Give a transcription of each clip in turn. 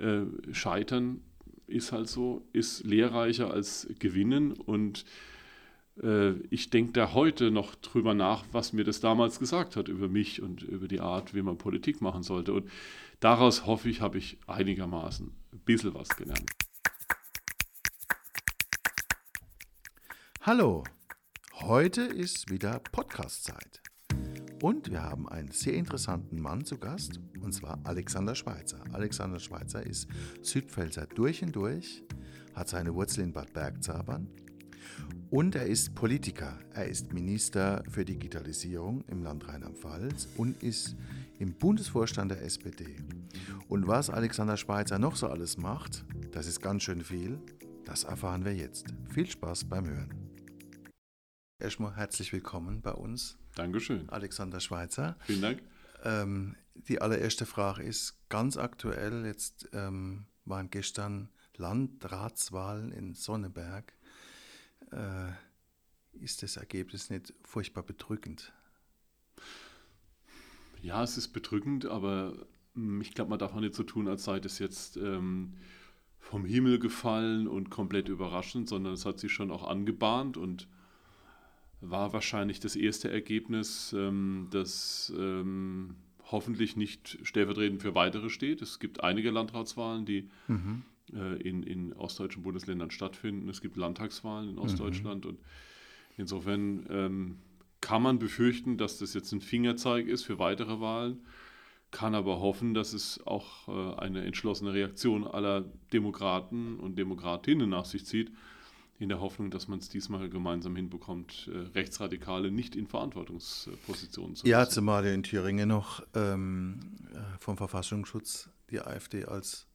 Äh, Scheitern ist halt so, ist lehrreicher als Gewinnen und äh, ich denke da heute noch drüber nach, was mir das damals gesagt hat über mich und über die Art, wie man Politik machen sollte. Und daraus hoffe ich, habe ich einigermaßen ein bisschen was gelernt. Hallo, heute ist wieder Podcast-Zeit. Und wir haben einen sehr interessanten Mann zu Gast, und zwar Alexander Schweitzer. Alexander Schweitzer ist Südpfälzer durch und durch, hat seine Wurzel in Bad Bergzabern und er ist Politiker. Er ist Minister für Digitalisierung im Land Rheinland-Pfalz und ist im Bundesvorstand der SPD. Und was Alexander Schweitzer noch so alles macht, das ist ganz schön viel, das erfahren wir jetzt. Viel Spaß beim Hören. Erstmal herzlich willkommen bei uns. Dankeschön. Alexander Schweitzer. Vielen Dank. Ähm, die allererste Frage ist ganz aktuell. Jetzt ähm, waren gestern Landratswahlen in Sonneberg äh, ist das Ergebnis nicht furchtbar bedrückend. Ja, es ist bedrückend, aber hm, ich glaube, man darf auch nicht so tun, als sei das jetzt ähm, vom Himmel gefallen und komplett überraschend, sondern es hat sich schon auch angebahnt und war wahrscheinlich das erste Ergebnis, ähm, das ähm, hoffentlich nicht stellvertretend für weitere steht. Es gibt einige Landratswahlen, die mhm. Äh, in, in ostdeutschen Bundesländern stattfinden. Es gibt Landtagswahlen in mhm. Ostdeutschland mhm. und insofern ähm, kann man befürchten, dass das jetzt ein Fingerzeig ist für weitere Wahlen, kann aber hoffen, dass es auch äh, eine entschlossene Reaktion aller Demokraten und Demokratinnen nach sich zieht, in der Hoffnung, dass man es diesmal gemeinsam hinbekommt, äh, Rechtsradikale nicht in Verantwortungspositionen zu Ja, zumal in Thüringen noch ähm, äh, vom Verfassungsschutz die AfD als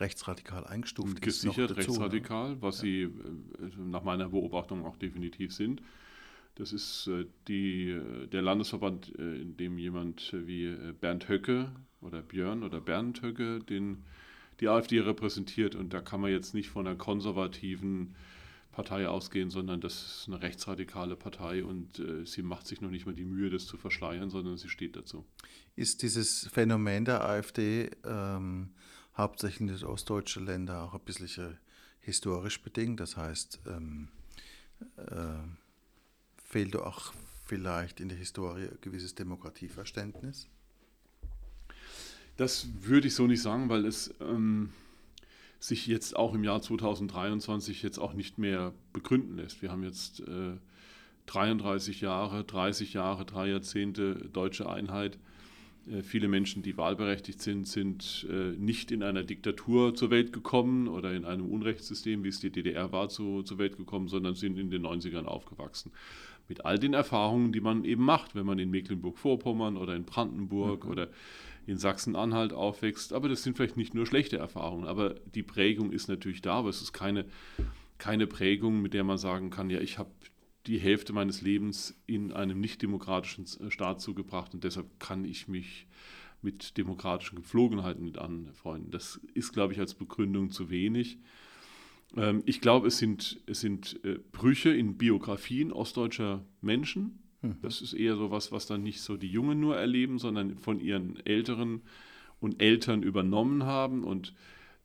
rechtsradikal eingestuft Gesichert ist. Gesichert rechtsradikal, ne? was ja. sie äh, nach meiner Beobachtung auch definitiv sind. Das ist die, der Landesverband, in dem jemand wie Bernd Höcke oder Björn oder Bernd Höcke den, die AfD repräsentiert. Und da kann man jetzt nicht von einer konservativen Partei ausgehen, sondern das ist eine rechtsradikale Partei und äh, sie macht sich noch nicht mal die Mühe, das zu verschleiern, sondern sie steht dazu. Ist dieses Phänomen der AfD ähm, hauptsächlich in ostdeutschen Ländern auch ein bisschen historisch bedingt. Das heißt, ähm, äh, fehlt auch vielleicht in der Historie ein gewisses Demokratieverständnis? Das würde ich so nicht sagen, weil es ähm, sich jetzt auch im Jahr 2023 jetzt auch nicht mehr begründen lässt. Wir haben jetzt äh, 33 Jahre, 30 Jahre, drei Jahrzehnte deutsche Einheit. Äh, viele Menschen, die wahlberechtigt sind, sind äh, nicht in einer Diktatur zur Welt gekommen oder in einem Unrechtssystem, wie es die DDR war, zu, zur Welt gekommen, sondern sind in den 90ern aufgewachsen. Mit all den Erfahrungen, die man eben macht, wenn man in Mecklenburg-Vorpommern oder in Brandenburg mhm. oder in Sachsen-Anhalt aufwächst. Aber das sind vielleicht nicht nur schlechte Erfahrungen, aber die Prägung ist natürlich da, aber es ist keine, keine Prägung, mit der man sagen kann, ja, ich habe die Hälfte meines Lebens in einem nicht-demokratischen äh, Staat zugebracht und deshalb kann ich mich mit demokratischen Gepflogenheiten nicht anfreunden. Das ist, glaube ich, als Begründung zu wenig. Ähm, ich glaube, es sind, es sind äh, Brüche in Biografien ostdeutscher Menschen. Hm. Das ist eher so was, was dann nicht so die Jungen nur erleben, sondern von ihren Älteren und Eltern übernommen haben und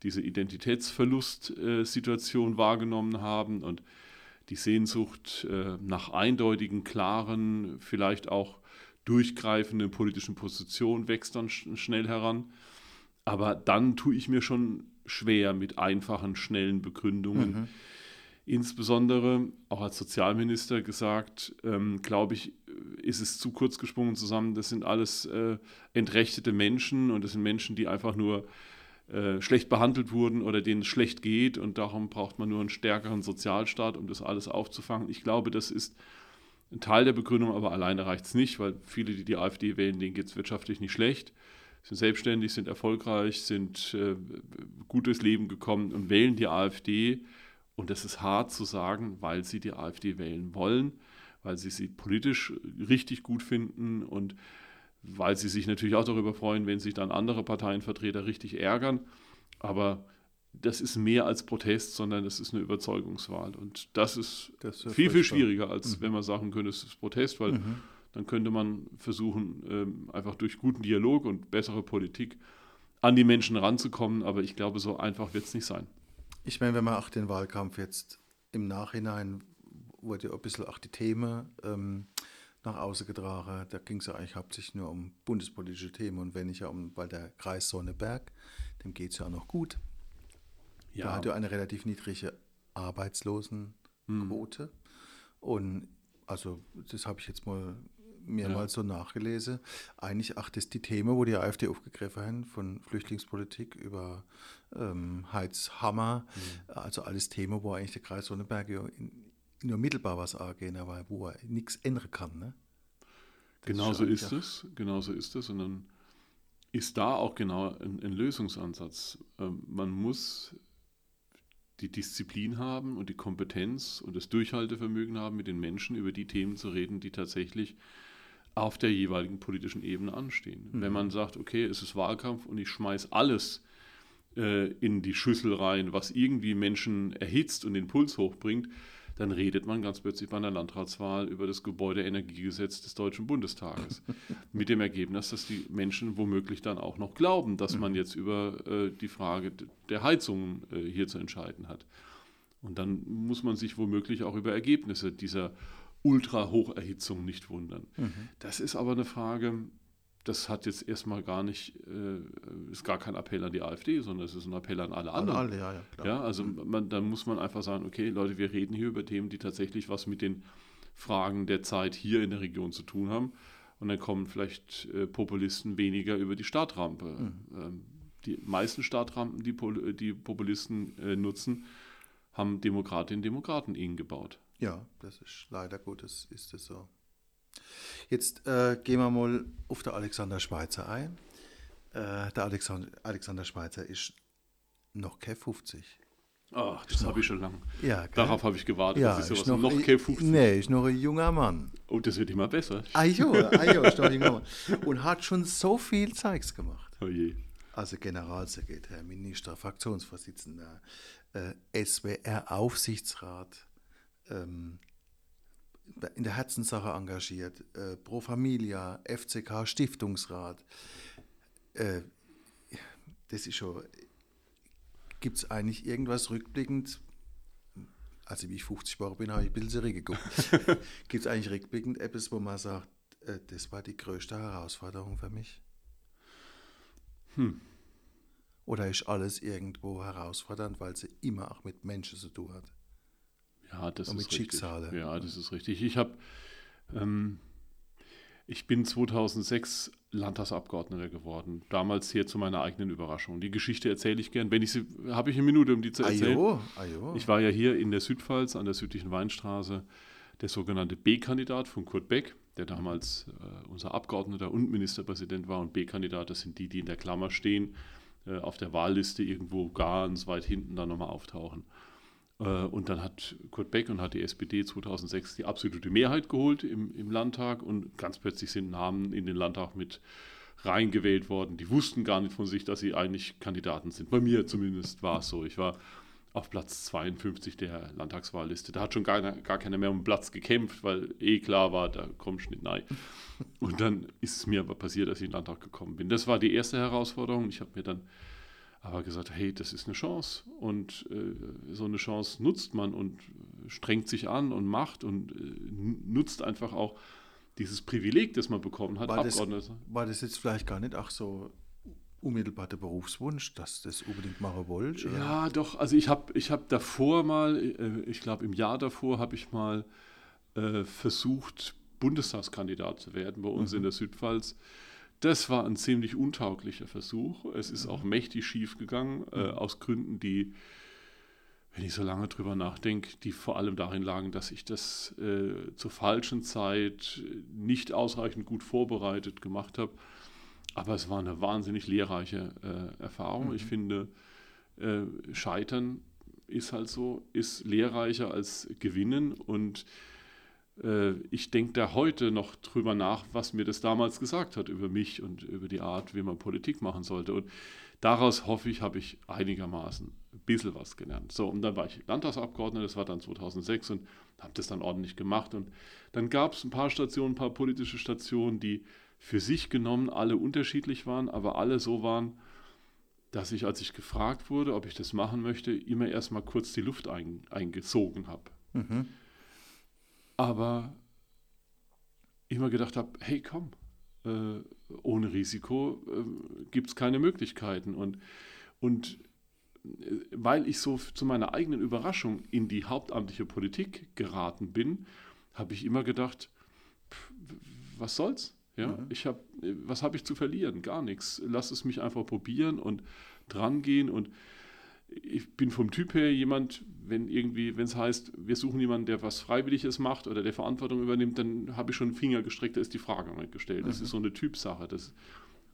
diese Identitätsverlustsituation wahrgenommen haben und die Sehnsucht äh, nach eindeutigen, klaren, vielleicht auch durchgreifenden politischen Positionen wächst dann sch schnell heran. Aber dann tue ich mir schon schwer mit einfachen, schnellen Begründungen. Mhm. Insbesondere auch als Sozialminister gesagt, ähm, glaube ich, ist es zu kurz gesprungen zusammen. Das sind alles äh, entrechtete Menschen und das sind Menschen, die einfach nur äh, schlecht behandelt wurden oder denen es schlecht geht und darum braucht man nur einen stärkeren Sozialstaat, um das alles aufzufangen. Ich glaube, das ist ein Teil der Begründung, aber alleine reicht es nicht, weil viele, die die AfD wählen, denen geht es wirtschaftlich nicht schlecht, sind selbstständig, sind erfolgreich, sind äh, gut durchs Leben gekommen und wählen die AfD. Und das ist hart zu sagen, weil sie die AfD wählen wollen, weil sie sie politisch richtig gut finden und weil sie sich natürlich auch darüber freuen, wenn sich dann andere Parteienvertreter richtig ärgern. Aber das ist mehr als Protest, sondern das ist eine Überzeugungswahl. Und das ist, das ist viel, viel schwieriger, als mhm. wenn man sagen könnte, es ist Protest, weil mhm. dann könnte man versuchen, ähm, einfach durch guten Dialog und bessere Politik an die Menschen ranzukommen. Aber ich glaube, so einfach wird es nicht sein. Ich meine, wenn man auch den Wahlkampf jetzt im Nachhinein wurde ja ein bisschen auch die Themen ähm, nach außen getragen. Da ging es ja eigentlich hauptsächlich nur um bundespolitische Themen und wenn ich ja um, weil der Kreis Sonneberg, dem geht es ja auch noch gut. Ja. Da hat ja eine relativ niedrige Arbeitslosenquote. Hm. Und also das habe ich jetzt mal mehrmals ja. so nachgelesen. Eigentlich auch das die Themen, wo die AfD aufgegriffen haben, von Flüchtlingspolitik über ähm, Heizhammer, mhm. also alles Themen, wo eigentlich der Kreis Sonneberg nur mittelbar was angehen, aber wo er nichts ändern kann. Ne? Genauso ist, ist es, genauso ist es. Und dann ist da auch genau ein, ein Lösungsansatz. Ähm, man muss die Disziplin haben und die Kompetenz und das Durchhaltevermögen haben, mit den Menschen über die Themen zu reden, die tatsächlich auf der jeweiligen politischen Ebene anstehen. Mhm. Wenn man sagt, okay, es ist Wahlkampf und ich schmeiß alles äh, in die Schüssel rein, was irgendwie Menschen erhitzt und den Puls hochbringt, dann redet man ganz plötzlich bei einer Landratswahl über das Gebäudeenergiegesetz des Deutschen Bundestages. mit dem Ergebnis, dass die Menschen womöglich dann auch noch glauben, dass man jetzt über äh, die Frage der Heizung äh, hier zu entscheiden hat. Und dann muss man sich womöglich auch über Ergebnisse dieser Ultra-Hocherhitzung nicht wundern. Mhm. Das ist aber eine Frage, das hat jetzt erstmal gar nicht, äh, ist gar kein Appell an die AfD, sondern es ist ein Appell an alle anderen. An alle, ja, ja, klar. ja also mhm. man, dann muss man einfach sagen, okay, Leute, wir reden hier über Themen, die tatsächlich was mit den Fragen der Zeit hier in der Region zu tun haben. Und dann kommen vielleicht äh, Populisten weniger über die Startrampe. Mhm. Ähm, die meisten Startrampen, die, Pol die Populisten äh, nutzen, haben Demokratinnen und Demokraten ihnen gebaut. Ja, das ist leider gut, das ist es so. Jetzt äh, gehen wir mal auf den Alexander Schweitzer ein. Äh, der Alexander, Alexander Schweitzer ist noch kein 50. Ach, das habe ich schon lange. Ja, Darauf habe ich gewartet, ja, dass ich sowas noch, noch kein 50. Nee, ist noch ein junger Mann. Und oh, das wird immer besser. Ah jo, ah, ist noch ein junger Mann. Und hat schon so viel Zeugs gemacht. Oh je. Also Generalsekretär, Minister, Fraktionsvorsitzender, äh, SWR-Aufsichtsrat, ähm, in der Herzenssache engagiert, äh, Pro Familia, FCK Stiftungsrat. Äh, das ist schon. Gibt es eigentlich irgendwas rückblickend? Also, wie ich 50 Jahre bin, habe ich ein bisschen zurückgeguckt. Gibt es eigentlich rückblickend etwas, wo man sagt, äh, das war die größte Herausforderung für mich? Hm. Oder ist alles irgendwo herausfordernd, weil sie immer auch mit Menschen zu tun hat? Ja, das ist mit richtig. Schicksale. Ja, das ist richtig. Ich habe, ähm, ich bin 2006 Landtagsabgeordneter geworden. Damals hier zu meiner eigenen Überraschung. Die Geschichte erzähle ich gern. Wenn ich sie, habe ich eine Minute, um die zu erzählen. Ajo, ajo. Ich war ja hier in der Südpfalz an der südlichen Weinstraße der sogenannte B-Kandidat von Kurt Beck, der damals äh, unser Abgeordneter und Ministerpräsident war. Und B-Kandidat, das sind die, die in der Klammer stehen, äh, auf der Wahlliste irgendwo ganz weit hinten dann nochmal auftauchen. Äh, und dann hat Kurt Beck und hat die SPD 2006 die absolute Mehrheit geholt im, im Landtag und ganz plötzlich sind Namen in den Landtag mit reingewählt worden. Die wussten gar nicht von sich, dass sie eigentlich Kandidaten sind. Bei mir zumindest war es so. Ich war auf Platz 52 der Landtagswahlliste. Da hat schon gar, gar keiner mehr um Platz gekämpft, weil eh klar war, da kommt Schnitt nein. Und dann ist es mir aber passiert, dass ich in den Landtag gekommen bin. Das war die erste Herausforderung. Ich habe mir dann aber gesagt, hey, das ist eine Chance und äh, so eine Chance nutzt man und strengt sich an und macht und äh, nutzt einfach auch dieses Privileg, das man bekommen hat, war Das, war das jetzt vielleicht gar nicht auch so unmittelbar der Berufswunsch, dass das unbedingt machen wollt? Oder? Ja, doch. Also ich habe ich hab davor mal, äh, ich glaube im Jahr davor habe ich mal äh, versucht, Bundestagskandidat zu werden bei uns mhm. in der Südpfalz. Das war ein ziemlich untauglicher Versuch. Es ist auch mächtig schief gegangen, äh, mhm. aus Gründen, die, wenn ich so lange drüber nachdenke, die vor allem darin lagen, dass ich das äh, zur falschen Zeit nicht ausreichend gut vorbereitet gemacht habe. Aber es war eine wahnsinnig lehrreiche äh, Erfahrung. Mhm. Ich finde, äh, Scheitern ist halt so, ist lehrreicher als Gewinnen und ich denke da heute noch drüber nach, was mir das damals gesagt hat über mich und über die Art, wie man Politik machen sollte. Und daraus hoffe ich, habe ich einigermaßen ein bisschen was gelernt. So, und dann war ich Landtagsabgeordneter, das war dann 2006 und habe das dann ordentlich gemacht. Und dann gab es ein paar Stationen, ein paar politische Stationen, die für sich genommen alle unterschiedlich waren, aber alle so waren, dass ich, als ich gefragt wurde, ob ich das machen möchte, immer erstmal kurz die Luft ein, eingezogen habe. Mhm. Aber immer gedacht habe, hey komm, äh, ohne Risiko äh, gibt es keine Möglichkeiten. Und, und äh, weil ich so zu meiner eigenen Überraschung in die hauptamtliche Politik geraten bin, habe ich immer gedacht, pff, was soll's? Ja, mhm. ich habe, was habe ich zu verlieren? Gar nichts. Lass es mich einfach probieren und dran gehen. Und ich bin vom Typ her jemand, wenn irgendwie, wenn es heißt, wir suchen jemanden, der was Freiwilliges macht oder der Verantwortung übernimmt, dann habe ich schon einen Finger gestreckt, da ist die Frage nicht gestellt. Das mhm. ist so eine Typsache. Das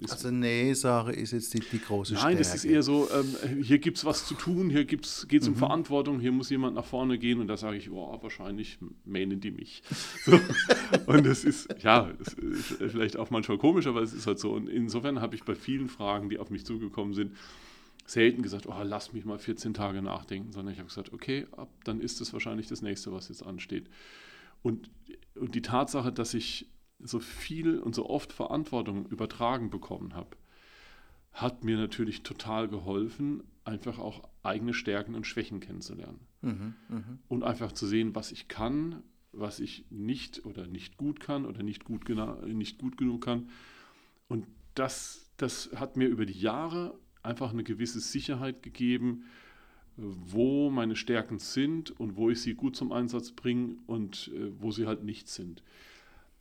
also Nee-Sache ist jetzt die, die große Nein, Stärke. Nein, das ist eher so, ähm, hier gibt es was zu tun, hier geht es mhm. um Verantwortung, hier muss jemand nach vorne gehen und da sage ich, oh, wahrscheinlich mähnen die mich. So. und das ist, ja, das ist vielleicht auch manchmal komisch, aber es ist halt so. Und insofern habe ich bei vielen Fragen, die auf mich zugekommen sind, selten gesagt, oh, lass mich mal 14 Tage nachdenken, sondern ich habe gesagt, okay, ab, dann ist es wahrscheinlich das nächste, was jetzt ansteht. Und, und die Tatsache, dass ich so viel und so oft Verantwortung übertragen bekommen habe, hat mir natürlich total geholfen, einfach auch eigene Stärken und Schwächen kennenzulernen. Mhm, mh. Und einfach zu sehen, was ich kann, was ich nicht oder nicht gut kann oder nicht gut, nicht gut genug kann. Und das, das hat mir über die Jahre einfach eine gewisse Sicherheit gegeben, wo meine Stärken sind und wo ich sie gut zum Einsatz bringe und äh, wo sie halt nicht sind.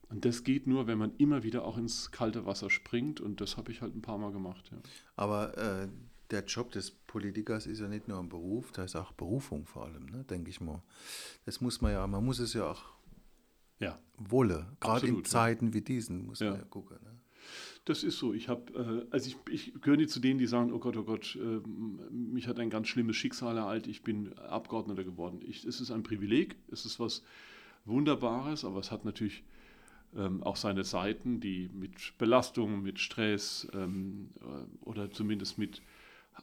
Und das geht nur, wenn man immer wieder auch ins kalte Wasser springt. Und das habe ich halt ein paar Mal gemacht. Ja. Aber äh, der Job des Politikers ist ja nicht nur ein Beruf, da ist auch Berufung vor allem, ne, denke ich mal. Das muss man ja, man muss es ja auch ja. wolle. Gerade in Zeiten ja. wie diesen muss man ja gucken. Ne? Das ist so. Ich habe, äh, also ich, ich gehöre nicht zu denen, die sagen, oh Gott, oh Gott, äh, mich hat ein ganz schlimmes Schicksal ereilt, ich bin Abgeordneter geworden. Ich, es ist ein Privileg, es ist was Wunderbares, aber es hat natürlich ähm, auch seine Seiten, die mit Belastungen, mit Stress ähm, äh, oder zumindest mit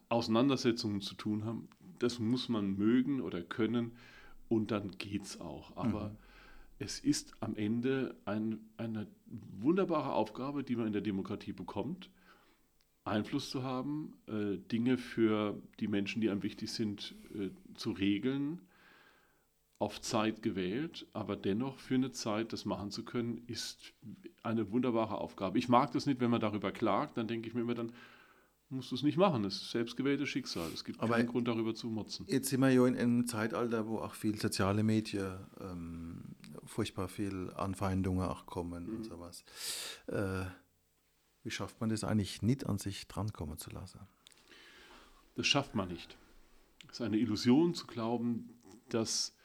Auseinandersetzungen zu tun haben. Das muss man mögen oder können und dann geht es auch. Aber mhm. Es ist am Ende ein, eine wunderbare Aufgabe, die man in der Demokratie bekommt, Einfluss zu haben, äh, Dinge für die Menschen, die einem wichtig sind, äh, zu regeln auf Zeit gewählt, aber dennoch für eine Zeit das machen zu können, ist eine wunderbare Aufgabe. Ich mag das nicht, wenn man darüber klagt, dann denke ich mir immer, dann musst du es nicht machen. Das ist selbstgewähltes Schicksal. Es gibt aber keinen Grund, darüber zu motzen. Jetzt sind wir ja in einem Zeitalter, wo auch viel soziale Medien, ähm, furchtbar viel Anfeindungen auch kommen mhm. und sowas. Äh, wie schafft man das eigentlich nicht an sich drankommen zu lassen? Das schafft man nicht. Es ist eine Illusion zu glauben, dass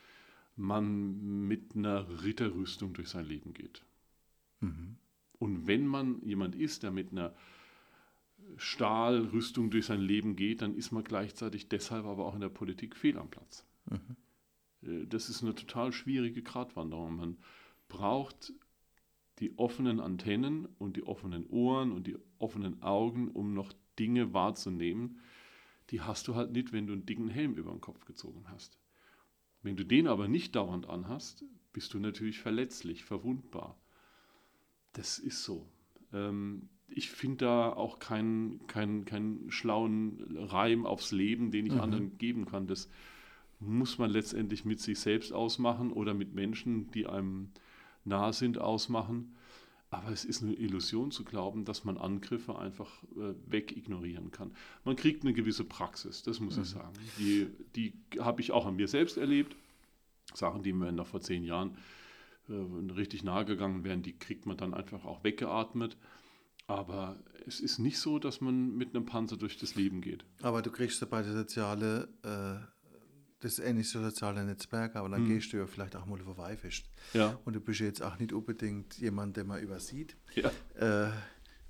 man mit einer Ritterrüstung durch sein Leben geht. Mhm. Und wenn man jemand ist, der mit einer Stahlrüstung durch sein Leben geht, dann ist man gleichzeitig deshalb aber auch in der Politik fehl am Platz. Mhm. Äh, das ist eine total schwierige Gratwanderung. Man braucht die offenen Antennen und die offenen Ohren und die offenen Augen, um noch Dinge wahrzunehmen. Die hast du halt nicht, wenn du einen dicken Helm über den Kopf gezogen hast. Wenn du den aber nicht dauernd anhast, bist du natürlich verletzlich, verwundbar. Das ist so. Ähm, ich finde da auch keinen kein, kein schlauen Reim aufs Leben, den ich mhm. anderen geben kann. Das muss man letztendlich mit sich selbst ausmachen oder mit Menschen, die einem nahe sind, ausmachen. Aber es ist eine Illusion zu glauben, dass man Angriffe einfach äh, wegignorieren kann. Man kriegt eine gewisse Praxis, das muss mhm. ich sagen. Die, die habe ich auch an mir selbst erlebt. Sachen, die mir noch vor zehn Jahren äh, richtig nahe gegangen wären, die kriegt man dann einfach auch weggeatmet. Aber es ist nicht so, dass man mit einem Panzer durch das Leben geht. Aber du kriegst ja bei der soziale äh, das ist ähnlich so soziale Netzwerk, aber dann hm. gehst du ja vielleicht auch mal vorbeifest. Ja. Und du bist jetzt auch nicht unbedingt jemand, der man übersieht. Ja. Äh,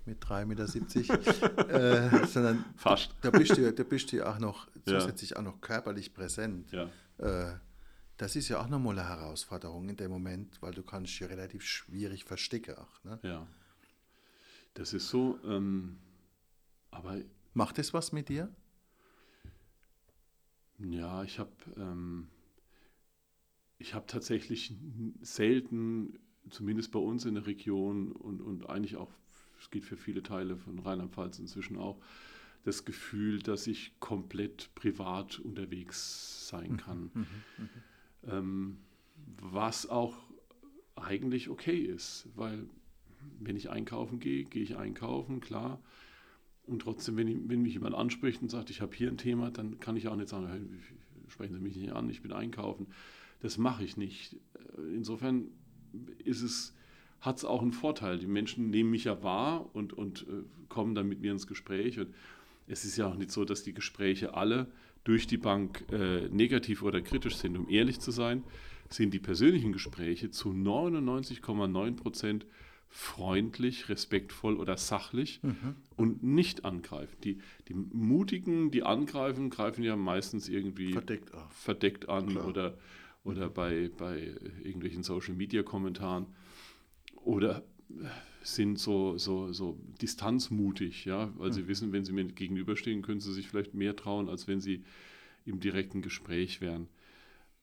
mit 3,70 Meter, äh, sondern Fast. Da, da, bist du, da bist du auch noch zusätzlich ja. auch noch körperlich präsent. Ja. Äh, das ist ja auch nochmal eine Herausforderung in dem Moment, weil du kannst dich relativ schwierig verstecken. Auch, ne? Ja, das ist so. Ähm, aber macht das was mit dir? Ja, ich habe ähm, ich tatsächlich selten, zumindest bei uns in der Region und, und eigentlich auch, es geht für viele Teile von Rheinland-Pfalz inzwischen auch, das Gefühl, dass ich komplett privat unterwegs sein Mhm, kann. Ähm, was auch eigentlich okay ist, weil wenn ich einkaufen gehe, gehe ich einkaufen, klar. Und trotzdem, wenn, ich, wenn mich jemand anspricht und sagt, ich habe hier ein Thema, dann kann ich auch nicht sagen, hey, sprechen Sie mich nicht an, ich bin einkaufen. Das mache ich nicht. Insofern ist es, hat es auch einen Vorteil. Die Menschen nehmen mich ja wahr und, und äh, kommen dann mit mir ins Gespräch. Und es ist ja auch nicht so, dass die Gespräche alle durch die Bank äh, negativ oder kritisch sind. Um ehrlich zu sein, sind die persönlichen Gespräche zu 99,9 Prozent freundlich, respektvoll oder sachlich und nicht angreifen. Die, die Mutigen, die angreifen, greifen ja meistens irgendwie Verdeckt verdeckt an Klar. oder, oder bei, bei irgendwelchen Social-Media-Kommentaren oder sind so, so, so distanzmutig, ja, weil sie wissen, wenn sie mir gegenüberstehen, können sie sich vielleicht mehr trauen, als wenn sie im direkten Gespräch wären.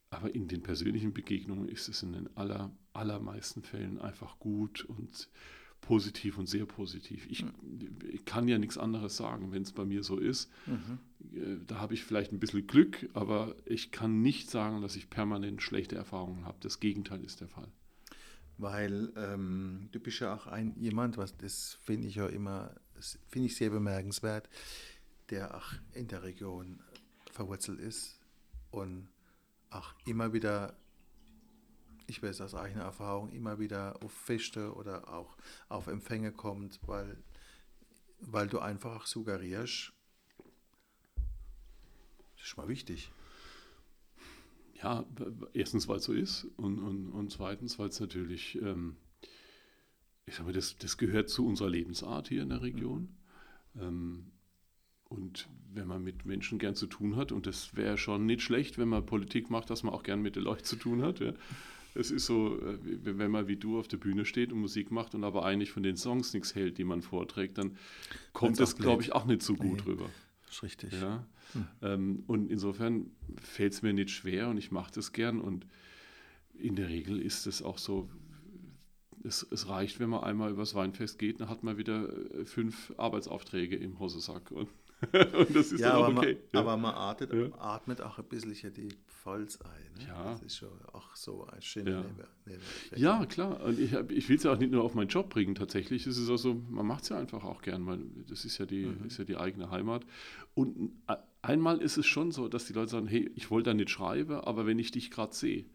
Aber in den persönlichen Begegnungen ist es in den aller, allermeisten Fällen einfach gut und positiv und sehr positiv. Ich, ich kann ja nichts anderes sagen, wenn es bei mir so ist. Äh, Da habe ich vielleicht ein bisschen Glück, aber ich kann nicht sagen, dass ich permanent schlechte Erfahrungen habe. Das Gegenteil ist der Fall. Weil ähm, du bist ja auch ein jemand, was das finde ich ja immer, finde ich sehr bemerkenswert, der auch in der Region verwurzelt ist und auch immer wieder, ich weiß aus eigener Erfahrung, immer wieder auf Feste oder auch auf Empfänge kommt, weil, weil du einfach suggerierst, das ist mal wichtig. Ja, erstens, weil es so ist und, und, und zweitens, weil es natürlich, ähm, ich sag mal, das, das gehört zu unserer Lebensart hier in der Region. Ähm, und wenn man mit Menschen gern zu tun hat, und das wäre schon nicht schlecht, wenn man Politik macht, dass man auch gern mit den Leuten zu tun hat. Ja. Es ist so, äh, wenn man wie du auf der Bühne steht und Musik macht und aber eigentlich von den Songs nichts hält, die man vorträgt, dann kommt Wenn's das, glaube ich, auch nicht so gut Nee. rüber. Das ist richtig. Ja. Ähm, und insofern fällt es mir nicht schwer und ich mache das gern. Und in der Regel ist es auch so, es, es reicht, wenn man einmal übers Weinfest geht, dann hat man wieder äh, fünf Arbeitsaufträge im Hosesack. Und, und das ist Ja, dann aber, auch okay. man, aber man atmet, Ja. atmet auch ein bisschen die Pfalz ein. Ne? Ja. Das ist schon auch so ein schöner Ja. Ja, klar. Und ich, ich will es ja auch nicht nur auf meinen Job bringen. Tatsächlich ist es auch so, man macht es ja einfach auch gern, weil das ist ja, die, ist ja die eigene Heimat. Und äh, einmal ist es schon so, dass die Leute sagen, hey, ich wollte da nicht schreiben, aber wenn ich dich gerade sehe,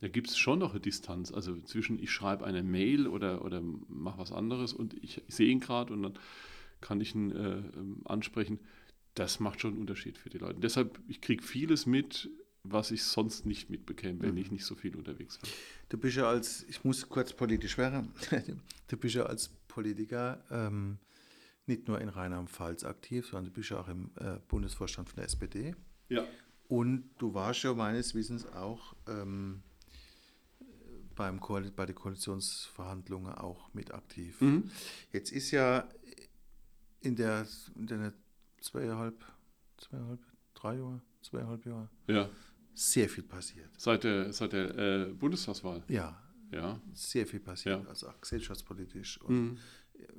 da gibt es schon noch eine Distanz. Also zwischen ich schreibe eine Mail oder, oder mache was anderes und ich, ich sehe ihn gerade und dann kann ich ihn äh, ähm, ansprechen. Das macht schon einen Unterschied für die Leute. deshalb, ich kriege vieles mit, was ich sonst nicht mitbekäme, wenn ich nicht so viel unterwegs wäre. Du bist ja als, ich muss kurz politisch werden, du bist ja als Politiker ähm, nicht nur in Rheinland-Pfalz aktiv, sondern du bist ja auch im äh, Bundesvorstand von der SPD. Ja. Und du warst ja meines Wissens auch ähm, beim Koal bei den Koalitionsverhandlungen auch mit aktiv. Mhm. Jetzt ist ja in der, in der zweieinhalb, zweieinhalb, drei Jahre, zweieinhalb Jahre Ja, sehr viel passiert. seit der, seit der äh, Bundestagswahl. Ja, Ja. sehr viel passiert, Ja. also auch gesellschaftspolitisch und Mhm.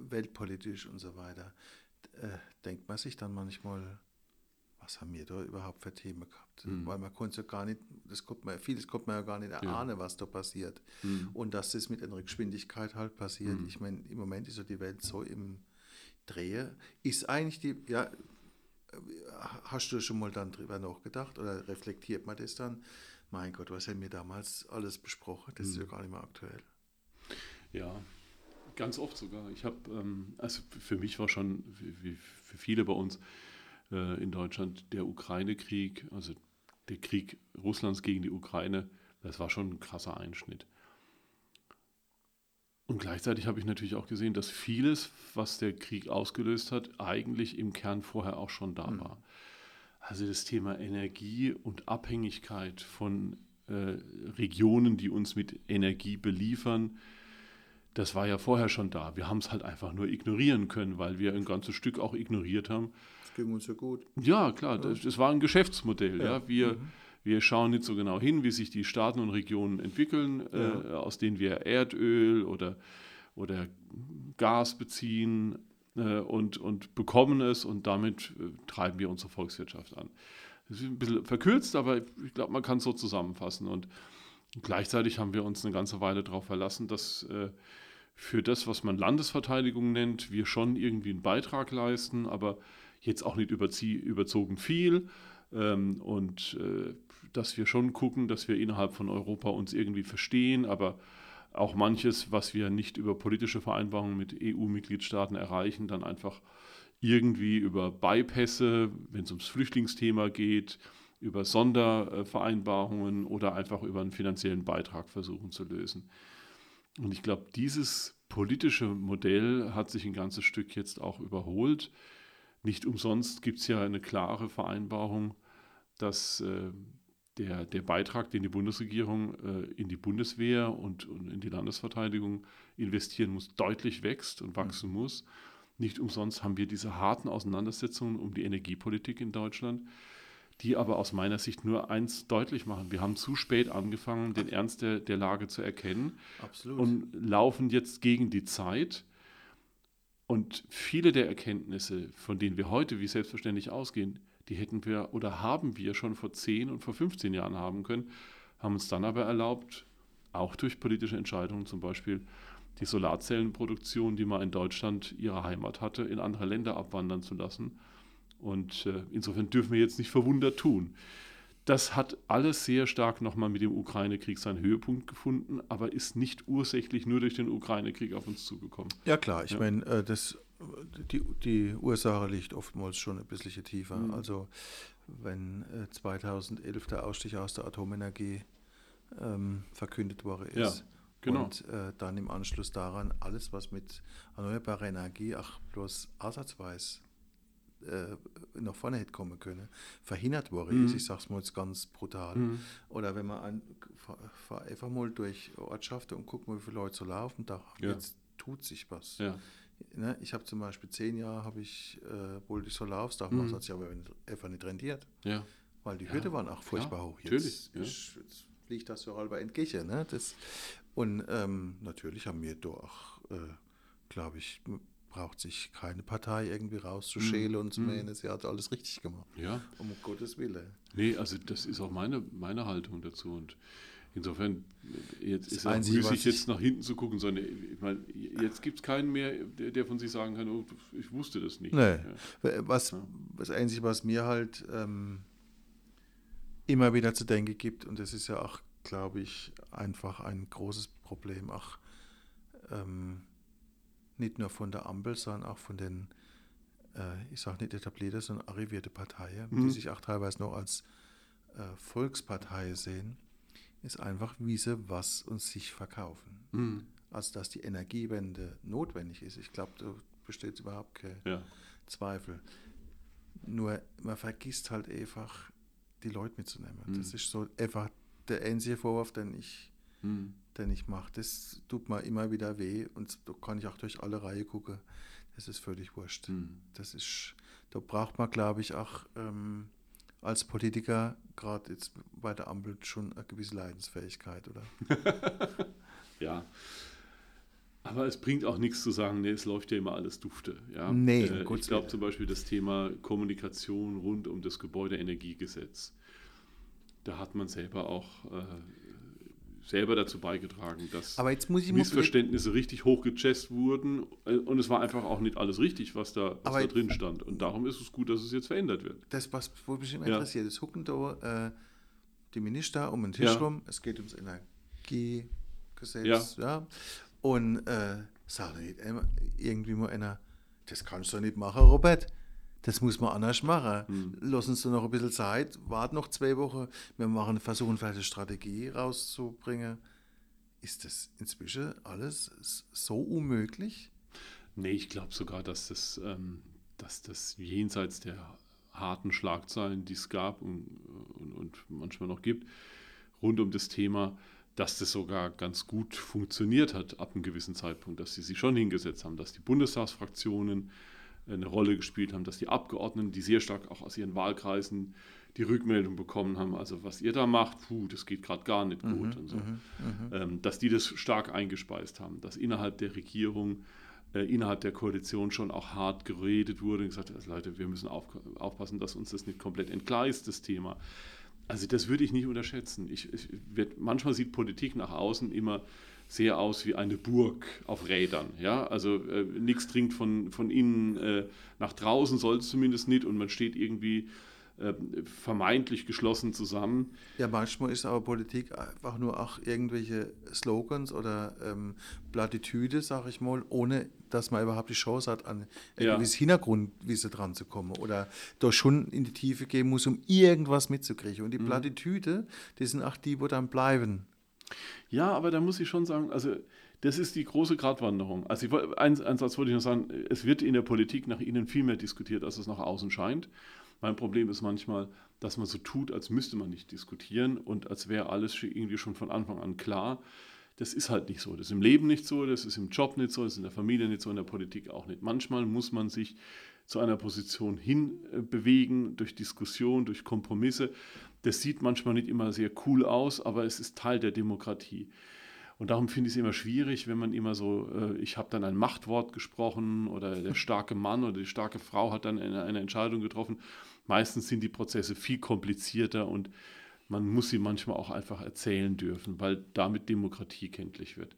Weltpolitisch und so weiter. Äh, denkt man sich dann manchmal, was haben wir da überhaupt für Themen gehabt? Mhm. Weil man konnte ja gar nicht, das konnte man, vieles konnte man ja gar nicht erahnen, was da passiert. Mhm. Und dass das mit einer Geschwindigkeit halt passiert. Ich meine, im Moment ist ja die Welt so im Drehe. Ist eigentlich die, ja, hast du schon mal dann drüber nachgedacht oder reflektiert man das dann? Mein Gott, was haben wir damals alles besprochen? Das ist Mhm. ja gar nicht mehr aktuell. Ja, ganz oft sogar. Ich habe, ähm, also für mich war schon, wie, für viele bei uns äh, in Deutschland, der Ukraine-Krieg, also der Krieg Russlands gegen die Ukraine, das war schon ein krasser Einschnitt. Und gleichzeitig habe ich natürlich auch gesehen, dass vieles, was der Krieg ausgelöst hat, eigentlich im Kern vorher auch schon da war. Also das Thema Energie und Abhängigkeit von äh, Regionen, die uns mit Energie beliefern, das war ja vorher schon da. Wir haben es halt einfach nur ignorieren können, weil wir ein ganzes Stück auch ignoriert haben. Das ging uns ja gut. Ja, klar, das, das war ein Geschäftsmodell. Ja. Ja. Wir, wir schauen nicht so genau hin, wie sich die Staaten und Regionen entwickeln, Ja. äh, aus denen wir Erdöl oder, oder Gas beziehen. äh, und, und bekommen es und damit äh, treiben wir unsere Volkswirtschaft an. Das ist ein bisschen verkürzt, aber ich glaube, man kann es so zusammenfassen. Und gleichzeitig haben wir uns eine ganze Weile darauf verlassen, dass äh, für das, was man Landesverteidigung nennt, wir schon irgendwie einen Beitrag leisten, aber jetzt auch nicht überzogen viel. Ähm, und äh, dass wir schon gucken, dass wir innerhalb von Europa uns irgendwie verstehen, aber auch manches, was wir nicht über politische Vereinbarungen mit EU-Mitgliedstaaten erreichen, dann einfach irgendwie über Bypässe, wenn es ums Flüchtlingsthema geht, über Sondervereinbarungen oder einfach über einen finanziellen Beitrag versuchen zu lösen. Und ich glaube, dieses politische Modell hat sich ein ganzes Stück jetzt auch überholt. Nicht umsonst gibt es ja eine klare Vereinbarung, dass äh, der, der Beitrag, den die Bundesregierung äh, in die Bundeswehr und, und, in die Landesverteidigung investieren muss, deutlich wächst und wachsen muss. Nicht umsonst haben wir diese harten Auseinandersetzungen um die Energiepolitik in Deutschland, die aber aus meiner Sicht nur eins deutlich machen. Wir haben zu spät angefangen, den Ernst der, der Lage zu erkennen Absolut. und laufen jetzt gegen die Zeit. Und viele der Erkenntnisse, von denen wir heute wie selbstverständlich ausgehen, die hätten wir oder haben wir schon vor 10 und vor 15 Jahren haben können, haben uns dann aber erlaubt, auch durch politische Entscheidungen zum Beispiel die Solarzellenproduktion, die mal in Deutschland ihre Heimat hatte, in andere Länder abwandern zu lassen. Und äh, insofern dürfen wir jetzt nicht verwundert tun. Das hat alles sehr stark nochmal mit dem Ukraine-Krieg seinen Höhepunkt gefunden, aber ist nicht ursächlich nur durch den Ukraine-Krieg auf uns zugekommen. Ja klar, ich ja. meine, äh, das die, die Ursache liegt oftmals schon ein bisschen tiefer. Mhm. Also wenn äh, 2011 der Ausstieg aus der Atomenergie ähm, verkündet worden ist. Ja, genau. Und äh, dann im Anschluss daran alles, was mit erneuerbarer Energie auch bloß ersatzweise äh, nach vorne hätte kommen können, verhindert worden mhm. ist. Ich sage es mal jetzt ganz brutal. Mhm. Oder wenn man ein, fahr einfach mal durch Ortschaften und guckt mal, wie viele Leute so laufen, da ja. jetzt tut sich was. Ja. Ne, ich habe zum Beispiel zehn Jahre habe ich äh, wohl die Solar aufs Dach gemacht, mhm. hat sich aber einfach nicht rendiert. Ja. Weil die Hürde waren auch furchtbar hoch. Jetzt, natürlich. Ja. jetzt fliegt das so halber entgegen. Ne? Das, und ähm, natürlich haben wir doch, äh, glaube ich, braucht sich keine Partei irgendwie rauszuschälen mhm. und zu meinen, sie hat alles richtig gemacht. Ja. Um Gottes Willen. Nee, also das ist auch meine, meine Haltung dazu. Und Insofern jetzt ist es müßig, jetzt nach hinten zu gucken, sondern ich meine, jetzt gibt es keinen mehr, der, von sich sagen kann, oh, ich wusste das nicht. Nee. Ja. Was, das Einzige, was mir halt ähm, immer wieder zu denken gibt, und das ist ja auch, glaube ich, einfach ein großes Problem, auch ähm, nicht nur von der Ampel, sondern auch von den, äh, ich sage nicht etablierte, sondern arrivierte Parteien, mhm. die sich auch teilweise noch als äh, Volkspartei sehen ist einfach, wie sie was und sich verkaufen. Mhm. Also, dass die Energiewende notwendig ist. Ich glaube, da besteht überhaupt kein ja. Zweifel. Nur, man vergisst halt einfach, die Leute mitzunehmen. Mhm. Das ist so einfach der einzige Vorwurf, den ich, mhm. Den ich mache. Das tut mir immer wieder weh und da kann ich auch durch alle Reihe gucken. Das ist völlig wurscht. Mhm. Das ist, da braucht man, glaube ich, auch ähm, als Politiker, gerade jetzt bei der Ampel, schon eine gewisse Leidensfähigkeit, oder? ja. Aber es bringt auch nichts zu sagen, nee, es läuft ja immer alles dufte. Ja? Nee, äh, ich glaube zum Beispiel das Thema Kommunikation rund um das Gebäudeenergiegesetz. Da hat man selber auch äh, selber dazu beigetragen, dass Missverständnisse richtig hochgechest wurden äh, und es war einfach auch nicht alles richtig, was da, was da drin stand. Und darum ist es gut, dass es jetzt verändert wird. Das, was mich immer ja. interessiert, es hucken da äh, die Minister um den Tisch ja. rum, es geht ums Energiegesetz, ja. ja. Und äh, sagt nicht irgendwie mal einer, das kannst du nicht machen, Robert das muss man anders machen. Mhm. Lass uns noch ein bisschen Zeit, warten noch zwei Wochen. Wir machen, versuchen vielleicht eine Strategie rauszubringen. Ist das inzwischen alles so unmöglich? Nee, ich glaube sogar, dass das, ähm, dass das jenseits der harten Schlagzeilen, die es gab und, und, und manchmal noch gibt, rund um das Thema, dass das sogar ganz gut funktioniert hat ab einem gewissen Zeitpunkt, dass sie sich schon hingesetzt haben, dass die Bundestagsfraktionen eine Rolle gespielt haben, dass die Abgeordneten, die sehr stark auch aus ihren Wahlkreisen die Rückmeldung bekommen haben, also was ihr da macht, puh, das geht gerade gar nicht gut mhm, und so, mhm, mhm. ähm, dass die das stark eingespeist haben, dass innerhalb der Regierung äh, innerhalb der Koalition schon auch hart geredet wurde und gesagt, also Leute, wir müssen auf, aufpassen, dass uns das nicht komplett entgleist, das Thema. Also das würde ich nicht unterschätzen. Ich, ich manchmal sieht Politik nach außen immer sehr aus wie eine Burg auf Rädern. Ja? Also äh, nichts dringt von, von innen äh, nach draußen, soll es zumindest nicht, und man steht irgendwie äh, vermeintlich geschlossen zusammen. Ja, manchmal ist aber Politik einfach nur auch irgendwelche Slogans oder ähm, Plattitüde, sag ich mal, ohne dass man überhaupt die Chance hat, an ein ja. Hintergrundwissen dran zu kommen oder da schon in die Tiefe gehen muss, um irgendwas mitzukriegen. Und die mhm. Plattitüde, die sind auch die, wo dann bleiben. Ja, aber da muss ich schon sagen, also das ist die große Gratwanderung. Also ich, ein, ein Satz wollte ich noch sagen, es wird in der Politik nach innen viel mehr diskutiert, als es nach außen scheint. Mein Problem ist manchmal, dass man so tut, als müsste man nicht diskutieren und als wäre alles irgendwie schon von Anfang an klar. Das ist halt nicht so. Das ist im Leben nicht so, das ist im Job nicht so, das ist in der Familie nicht so, in der Politik auch nicht. Manchmal muss man sich zu einer Position hinbewegen, durch Diskussion, durch Kompromisse. Das sieht manchmal nicht immer sehr cool aus, aber es ist Teil der Demokratie. Und darum finde ich es immer schwierig, wenn man immer so, äh, ich habe dann ein Machtwort gesprochen oder der starke Mann oder die starke Frau hat dann eine, eine Entscheidung getroffen. Meistens sind die Prozesse viel komplizierter und man muss sie manchmal auch einfach erzählen dürfen, weil damit Demokratie kenntlich wird.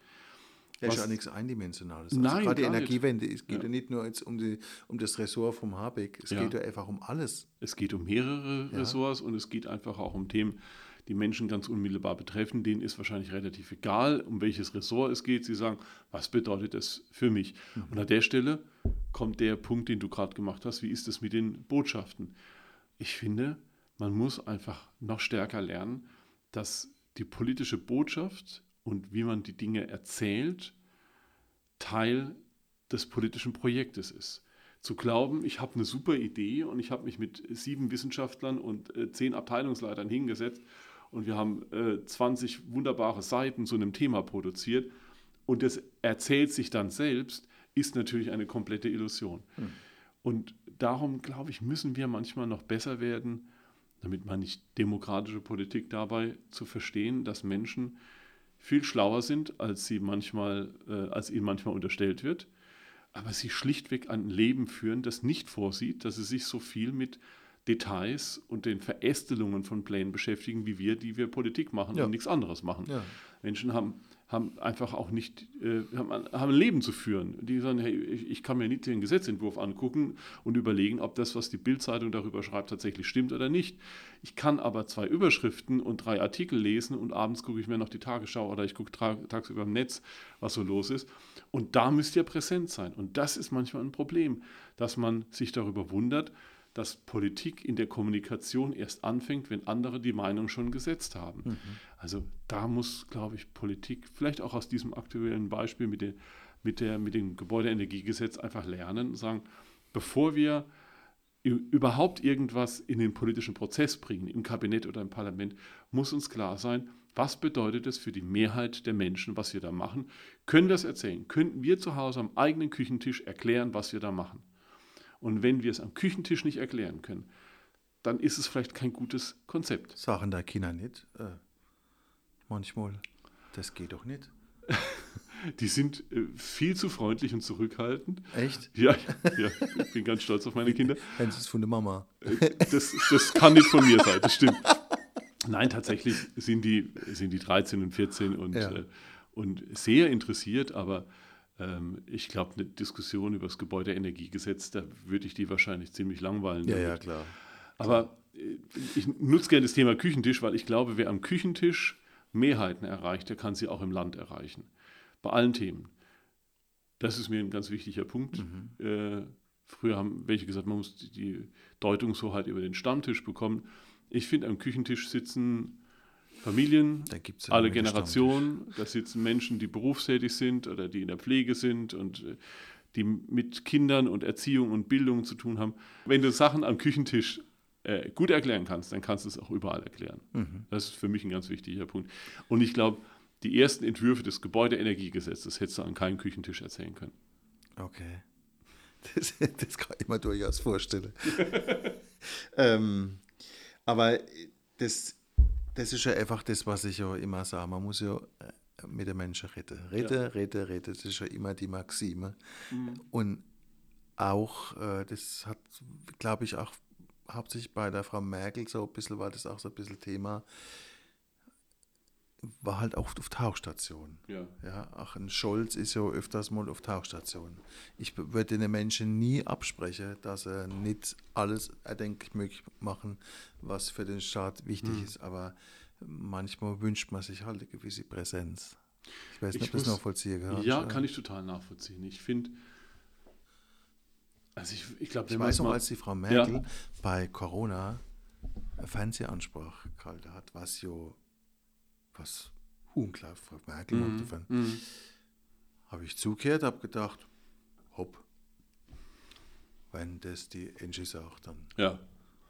Ja, ist ja nichts Eindimensionales. Also Nein, gerade die Energiewende, es geht ja. ja, nicht nur jetzt um, die, um das Ressort vom Habeck, es ja. geht ja einfach um alles. Es geht um mehrere Ressorts und es geht einfach auch um Themen, die Menschen ganz unmittelbar betreffen. Denen ist wahrscheinlich relativ egal, um welches Ressort es geht. Sie sagen, was bedeutet das für mich? Mhm. Und an der Stelle kommt der Punkt, den du gerade gemacht hast. Wie ist es mit den Botschaften? Ich finde, man muss einfach noch stärker lernen, dass die politische Botschaft und wie man die Dinge erzählt, Teil des politischen Projektes ist. Zu glauben, ich habe eine super Idee und ich habe mich mit sieben Wissenschaftlern und äh, zehn Abteilungsleitern hingesetzt und wir haben äh, 20 wunderbare Seiten zu einem Thema produziert und das erzählt sich dann selbst, ist natürlich eine komplette Illusion. Hm. Und darum, glaube ich, müssen wir manchmal noch besser werden, damit man nicht demokratische Politik dabei zu verstehen, dass Menschen viel schlauer sind, als sie manchmal, äh, als ihnen manchmal unterstellt wird, aber sie schlichtweg ein Leben führen, das nicht vorsieht, dass sie sich so viel mit Details und den Verästelungen von Plänen beschäftigen, wie wir, die wir Politik machen ja. und nichts anderes machen. Ja. Menschen haben, haben einfach auch nicht, äh, haben, haben, ein Leben zu führen. Die sagen, hey, ich, ich, kann mir nicht den Gesetzentwurf angucken und überlegen, ob das, was die Bildzeitung darüber schreibt, tatsächlich stimmt oder nicht. Ich kann aber zwei Überschriften und drei Artikel lesen und abends gucke ich mir noch die Tagesschau oder ich gucke tagsüber im Netz, was so los ist. Und da müsst ihr präsent sein. Und das ist manchmal ein Problem, dass man sich darüber wundert, dass Politik in der Kommunikation erst anfängt, wenn andere die Meinung schon gesetzt haben. Mhm. Also da muss, glaube ich, Politik vielleicht auch aus diesem aktuellen Beispiel mit, der, mit, der, mit dem Gebäudeenergiegesetz einfach lernen und sagen, bevor wir überhaupt irgendwas in den politischen Prozess bringen, im Kabinett oder im Parlament, muss uns klar sein, was bedeutet es für die Mehrheit der Menschen, was wir da machen? Können wir es erzählen? Könnten wir zu Hause am eigenen Küchentisch erklären, was wir da machen? Und wenn wir es am Küchentisch nicht erklären können, dann ist es vielleicht kein gutes Konzept. Sagen da Kinder nicht äh, manchmal, das geht doch nicht. Die sind äh, viel zu freundlich und zurückhaltend. Echt? Ja, ja, ich bin ganz stolz auf meine Kinder. Das ist von der Mama. Äh, das, das kann nicht von mir sein, das stimmt. Nein, tatsächlich sind die, sind die 13 und 14 und, ja. äh, und sehr interessiert, aber ich glaube, eine Diskussion über das Gebäudeenergiegesetz, da würde ich die wahrscheinlich ziemlich langweilen. Ja, damit. ja, klar. Aber äh, ich nutze gerne das Thema Küchentisch, weil ich glaube, wer am Küchentisch Mehrheiten erreicht, der kann sie auch im Land erreichen. Bei allen Themen. Das ist mir ein ganz wichtiger Punkt. Mhm. Äh, früher haben welche gesagt, man muss die Deutungshoheit über den Stammtisch bekommen. Ich finde, am Küchentisch sitzen Familien, alle Generationen. Da sitzen Menschen, die berufstätig sind oder die in der Pflege sind und äh, die mit Kindern und Erziehung und Bildung zu tun haben. Wenn du Sachen am Küchentisch äh, gut erklären kannst, dann kannst du es auch überall erklären. Mhm. Das ist für mich ein ganz wichtiger Punkt. Und ich glaube, die ersten Entwürfe des Gebäudeenergiegesetzes hättest du an keinem Küchentisch erzählen können. Okay. Das, das kann ich mir durchaus vorstellen. ähm, aber das das ist ja einfach das, was ich ja immer sage. Man muss ja mit den Menschen reden. Reden, ja. reden, reden, das ist ja immer die Maxime. Mhm. Und auch, äh, das hat, glaube ich, auch hauptsächlich bei der Frau Merkel so ein bisschen, war das auch so ein bisschen Thema, war halt auch auf Tauchstation. Ja. ja. Ach, ein Scholz ist ja öfters mal auf Tauchstation. Ich würde den Menschen nie absprechen, dass er nicht alles erdenklich möglich machen, was für den Staat wichtig hm. ist. Aber manchmal wünscht man sich halt eine gewisse Präsenz. Ich weiß nicht, ob das nachvollziehen kann. Ja, kann ich total nachvollziehen. Ich finde, also ich, ich glaube, ich weiß noch, als die Frau Merkel ja. bei Corona Fernsehansprache gehalten hat, was ja was unklar Merkel mhm. mhm. habe ich zugehört, habe gedacht, hopp, wenn das die Angie sagt, dann ja.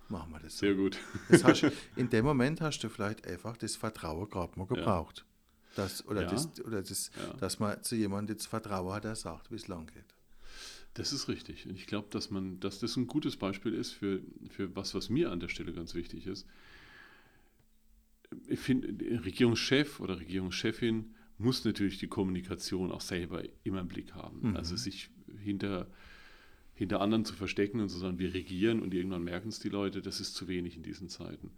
machen wir das. Sehr gut. Das hast, in dem Moment hast du vielleicht einfach das Vertrauen gerade mal gebraucht. Ja. Das, oder ja. das, oder das, ja. dass man zu jemandem das Vertrauen hat, der sagt, wie es lang geht. Das ist richtig. Und ich glaube, dass man, dass das ein gutes Beispiel ist für, für was, was mir an der Stelle ganz wichtig ist ich finde, Regierungschef oder Regierungschefin muss natürlich die Kommunikation auch selber immer im Blick haben. Mhm. Also sich hinter, hinter anderen zu verstecken und zu sagen, wir regieren und irgendwann merken es die Leute, das ist zu wenig in diesen Zeiten.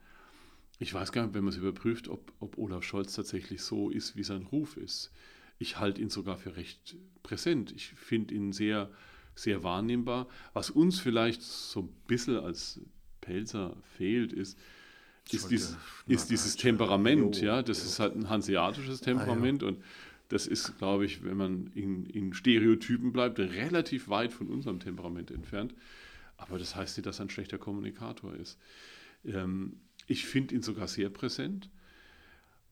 Ich weiß gar nicht, wenn man es überprüft, ob, ob Olaf Scholz tatsächlich so ist, wie sein Ruf ist. Ich halte ihn sogar für recht präsent. Ich finde ihn sehr, sehr wahrnehmbar. Was uns vielleicht so ein bisschen als Pelzer fehlt, ist, ist, dies, ist dieses Temperament, ja, das ist halt ein hanseatisches Temperament ah, ja. und das ist, glaube ich, wenn man in, in, Stereotypen bleibt, relativ weit von unserem Temperament entfernt. Aber das heißt nicht, dass er ein schlechter Kommunikator ist. Ähm, ich finde ihn sogar sehr präsent.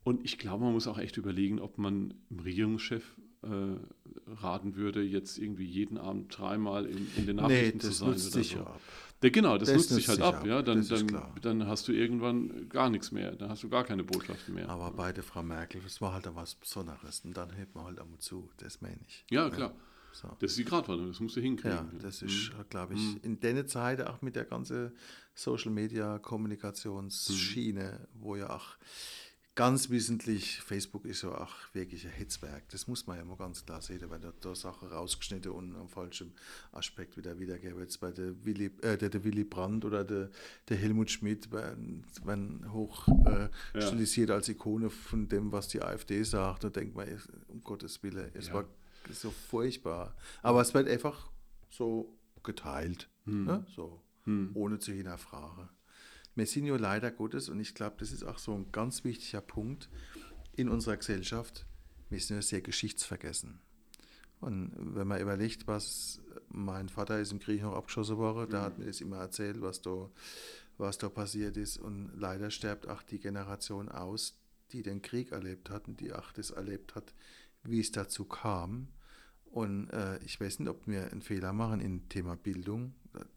Und ich glaube, man muss auch echt überlegen, ob man im Regierungschef äh, raten würde, jetzt irgendwie jeden Abend dreimal in, in den Nachrichten nee, zu sein. Nutzt oder so. ab. Ja, genau, das, das nutzt sich halt ab. ab. Ja, dann, dann, dann hast du irgendwann gar nichts mehr. Dann hast du gar keine Botschaften mehr. Aber bei der Frau Merkel, das war halt was Besonderes. Und dann hält man halt einmal zu. Das meine ich. Ja, klar. So. Das ist die Gratwanderung, das musst du hinkriegen. Ja, das ist, mhm. glaube ich, mhm. in der Zeit auch mit der ganzen Social Media Kommunikationsschiene, mhm. wo ja auch ganz wesentlich, Facebook ist ja auch wirklich ein Hetzwerk. Das muss man ja mal ganz klar sehen, weil da, da Sachen rausgeschnitten und am falschen Aspekt wieder wiedergeben. Jetzt bei der Willy, äh, der, der Willy Brandt oder der, der Helmut Schmidt werden, werden hoch äh, ja. stilisiert als Ikone von dem, was die AfD sagt. Da denkt man, um Gottes Willen, es ja. war so furchtbar. Aber es wird einfach so geteilt, hm. ne? so, hm. ohne zu hinterfragen wir sind ja leider Gottes, und ich glaube, das ist auch so ein ganz wichtiger Punkt in unserer Gesellschaft, wir sind ja sehr geschichtsvergessen. Und wenn man überlegt, was mein Vater ist im Krieg noch abgeschossen worden, mhm. der hat mir das immer erzählt, was da, was da passiert ist. Und leider stirbt auch die Generation aus, die den Krieg erlebt hat und die auch das erlebt hat, wie es dazu kam. Und äh, ich weiß nicht, ob wir einen Fehler machen im Thema Bildung.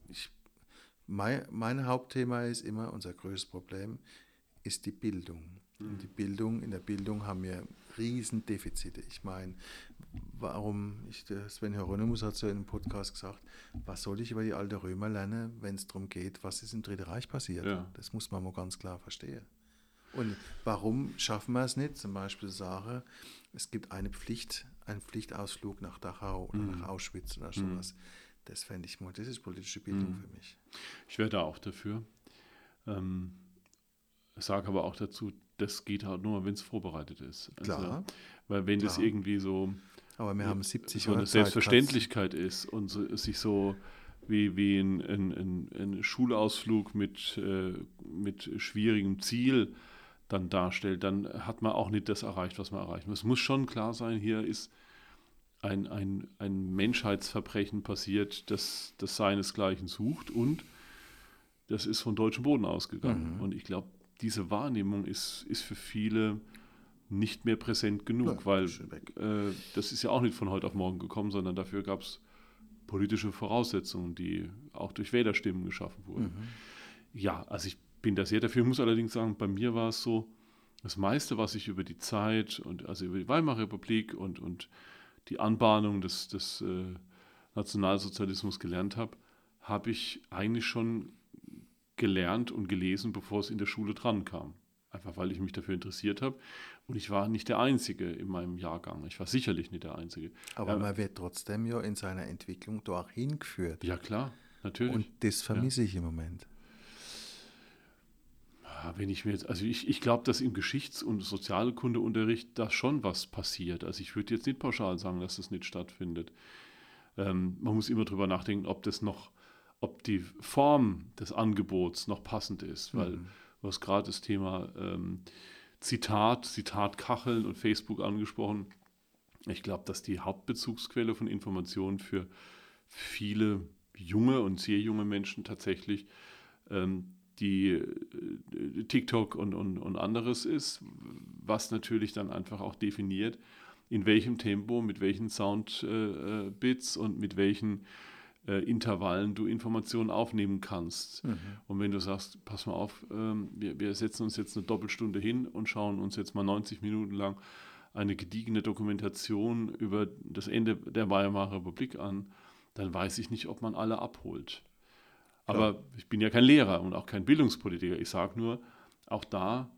Ich mein, mein Hauptthema ist immer, unser größtes Problem ist die Bildung. Mhm. Und die Bildung, in der Bildung haben wir Riesendefizite. Ich meine, warum, ich, Sven Hieronymus hat so in einem Podcast gesagt, was soll ich über die alte Römer lernen, wenn es darum geht, was ist im Dritten Reich passiert? Ja. Das muss man mal ganz klar verstehen. Und warum schaffen wir es nicht? Zum Beispiel sagen, es gibt eine Pflicht, einen Pflichtausflug nach Dachau oder mhm. nach Auschwitz oder sowas. Mhm das fände ich mal, das ist politische Bildung mhm. für mich. Ich wäre da auch dafür. Ähm, sage aber auch dazu, das geht halt nur, wenn es vorbereitet ist. Also, Klar. Weil wenn Klar. das irgendwie so, aber wir haben 70 so eine Selbstverständlichkeit ist und so, sich so wie, wie ein, ein, ein Schulausflug mit, äh, mit schwierigem Ziel dann darstellt, dann hat man auch nicht das erreicht, was man erreichen muss. Es muss schon klar sein, hier ist ein, ein, ein Menschheitsverbrechen passiert, das, das seinesgleichen sucht und das ist von deutschem Boden ausgegangen. Mhm. Und ich glaube, diese Wahrnehmung ist, ist für viele nicht mehr präsent genug, ja, weil äh, das ist ja auch nicht von heute auf morgen gekommen, sondern dafür gab es politische Voraussetzungen, die auch durch Wählerstimmen geschaffen wurden. Mhm. Ja, also ich bin da sehr dafür. Ich muss allerdings sagen, bei mir war es so, das meiste, was ich über die Zeit und also über die Weimarer Republik und, und die Anbahnung des, des äh, Nationalsozialismus gelernt habe, habe ich eigentlich schon gelernt und gelesen, bevor es in der Schule dran kam. einfach weil ich mich dafür interessiert habe. Und ich war nicht der Einzige in meinem Jahrgang. Ich war sicherlich nicht der Einzige. Aber ähm, man wird trotzdem ja in seiner Entwicklung da hingeführt. Ja, klar, natürlich. Und das vermisse ja. ich im Moment. Ja, wenn ich mir jetzt, also ich, ich glaube, dass im Geschichts- und Sozialkundeunterricht da schon was passiert. Also ich würde jetzt nicht pauschal sagen, dass das nicht stattfindet. Ähm, man muss immer drüber nachdenken, ob das noch, ob die Form des Angebots noch passend ist, weil mhm. du hast gerade das Thema ähm, Zitat, Zitatkacheln und Facebook angesprochen. Ich glaube, dass die Hauptbezugsquelle von Informationen für viele junge und sehr junge Menschen tatsächlich ähm, die äh, TikTok und, und, und anderes ist, was natürlich dann einfach auch definiert, in welchem Tempo, mit welchen Soundbits äh, und mit welchen äh, Intervallen du Informationen aufnehmen kannst. Mhm. Und wenn du sagst, pass mal auf, ähm, wir, wir setzen uns jetzt eine Doppelstunde hin und schauen uns jetzt mal 90 Minuten lang eine gediegene Dokumentation über das Ende der Weimarer Republik an, dann weiß ich nicht, ob man alle abholt. Aber ja. ich bin ja kein Lehrer und auch kein Bildungspolitiker. Ich sage nur, auch da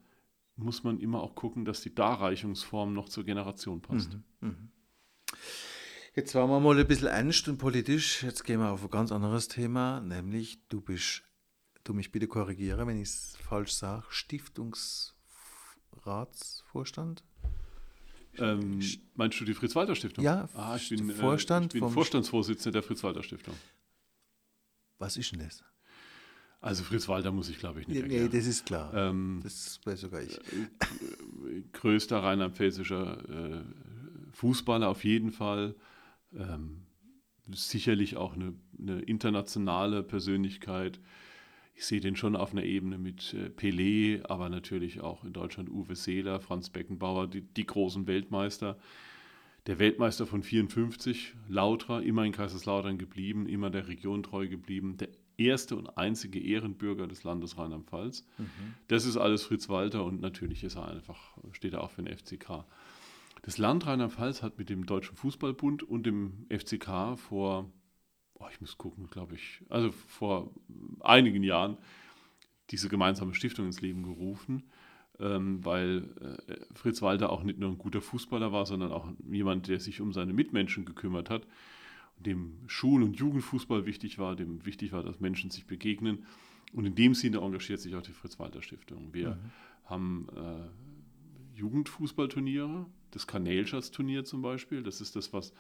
muss man immer auch gucken, dass die Darreichungsform noch zur Generation passt. Mhm. Mhm. Jetzt waren wir mal ein bisschen ernst und politisch. Jetzt gehen wir auf ein ganz anderes Thema, nämlich du bist, du mich bitte korrigiere, wenn ich es falsch sage, Stiftungsratsvorstand? Ähm, meinst du die Fritz-Walter-Stiftung? Ja, ah, ich bin, Vorstand äh, ich bin Vorstandsvorsitzender der Fritz-Walter-Stiftung. Was ist denn das? Also Fritz Walter muss ich, glaube ich, nicht erklären. Nee, das ist klar. Ähm, das weiß sogar ich. Äh, größter rheinland-pfälzischer äh, Fußballer auf jeden Fall. Ähm, sicherlich auch eine, eine, internationale Persönlichkeit. Ich sehe den schon auf einer Ebene mit äh, Pelé, aber natürlich auch in Deutschland Uwe Seeler, Franz Beckenbauer, die, die großen Weltmeister. Der Weltmeister von 54, Lautra, immer in Kaiserslautern geblieben, immer der Region treu geblieben. Der erste und einzige Ehrenbürger des Landes Rheinland-Pfalz. Mhm. Das ist alles Fritz Walter und natürlich ist er einfach, steht er auch für den FCK. Das Land Rheinland-Pfalz hat mit dem Deutschen Fußballbund und dem FCK vor, oh, ich muss gucken, glaube ich, also vor einigen Jahren diese gemeinsame Stiftung ins Leben gerufen, ähm, weil äh, Fritz Walter auch nicht nur ein guter Fußballer war, sondern auch jemand, der sich um seine Mitmenschen gekümmert hat dem Schul- und Jugendfußball wichtig war, dem wichtig war, dass Menschen sich begegnen. Und in dem Sinne engagiert sich auch die Fritz-Walter-Stiftung. Wir mhm. haben äh, Jugendfußballturniere, das Kanälschatz-Turnier zum Beispiel. Das ist das, was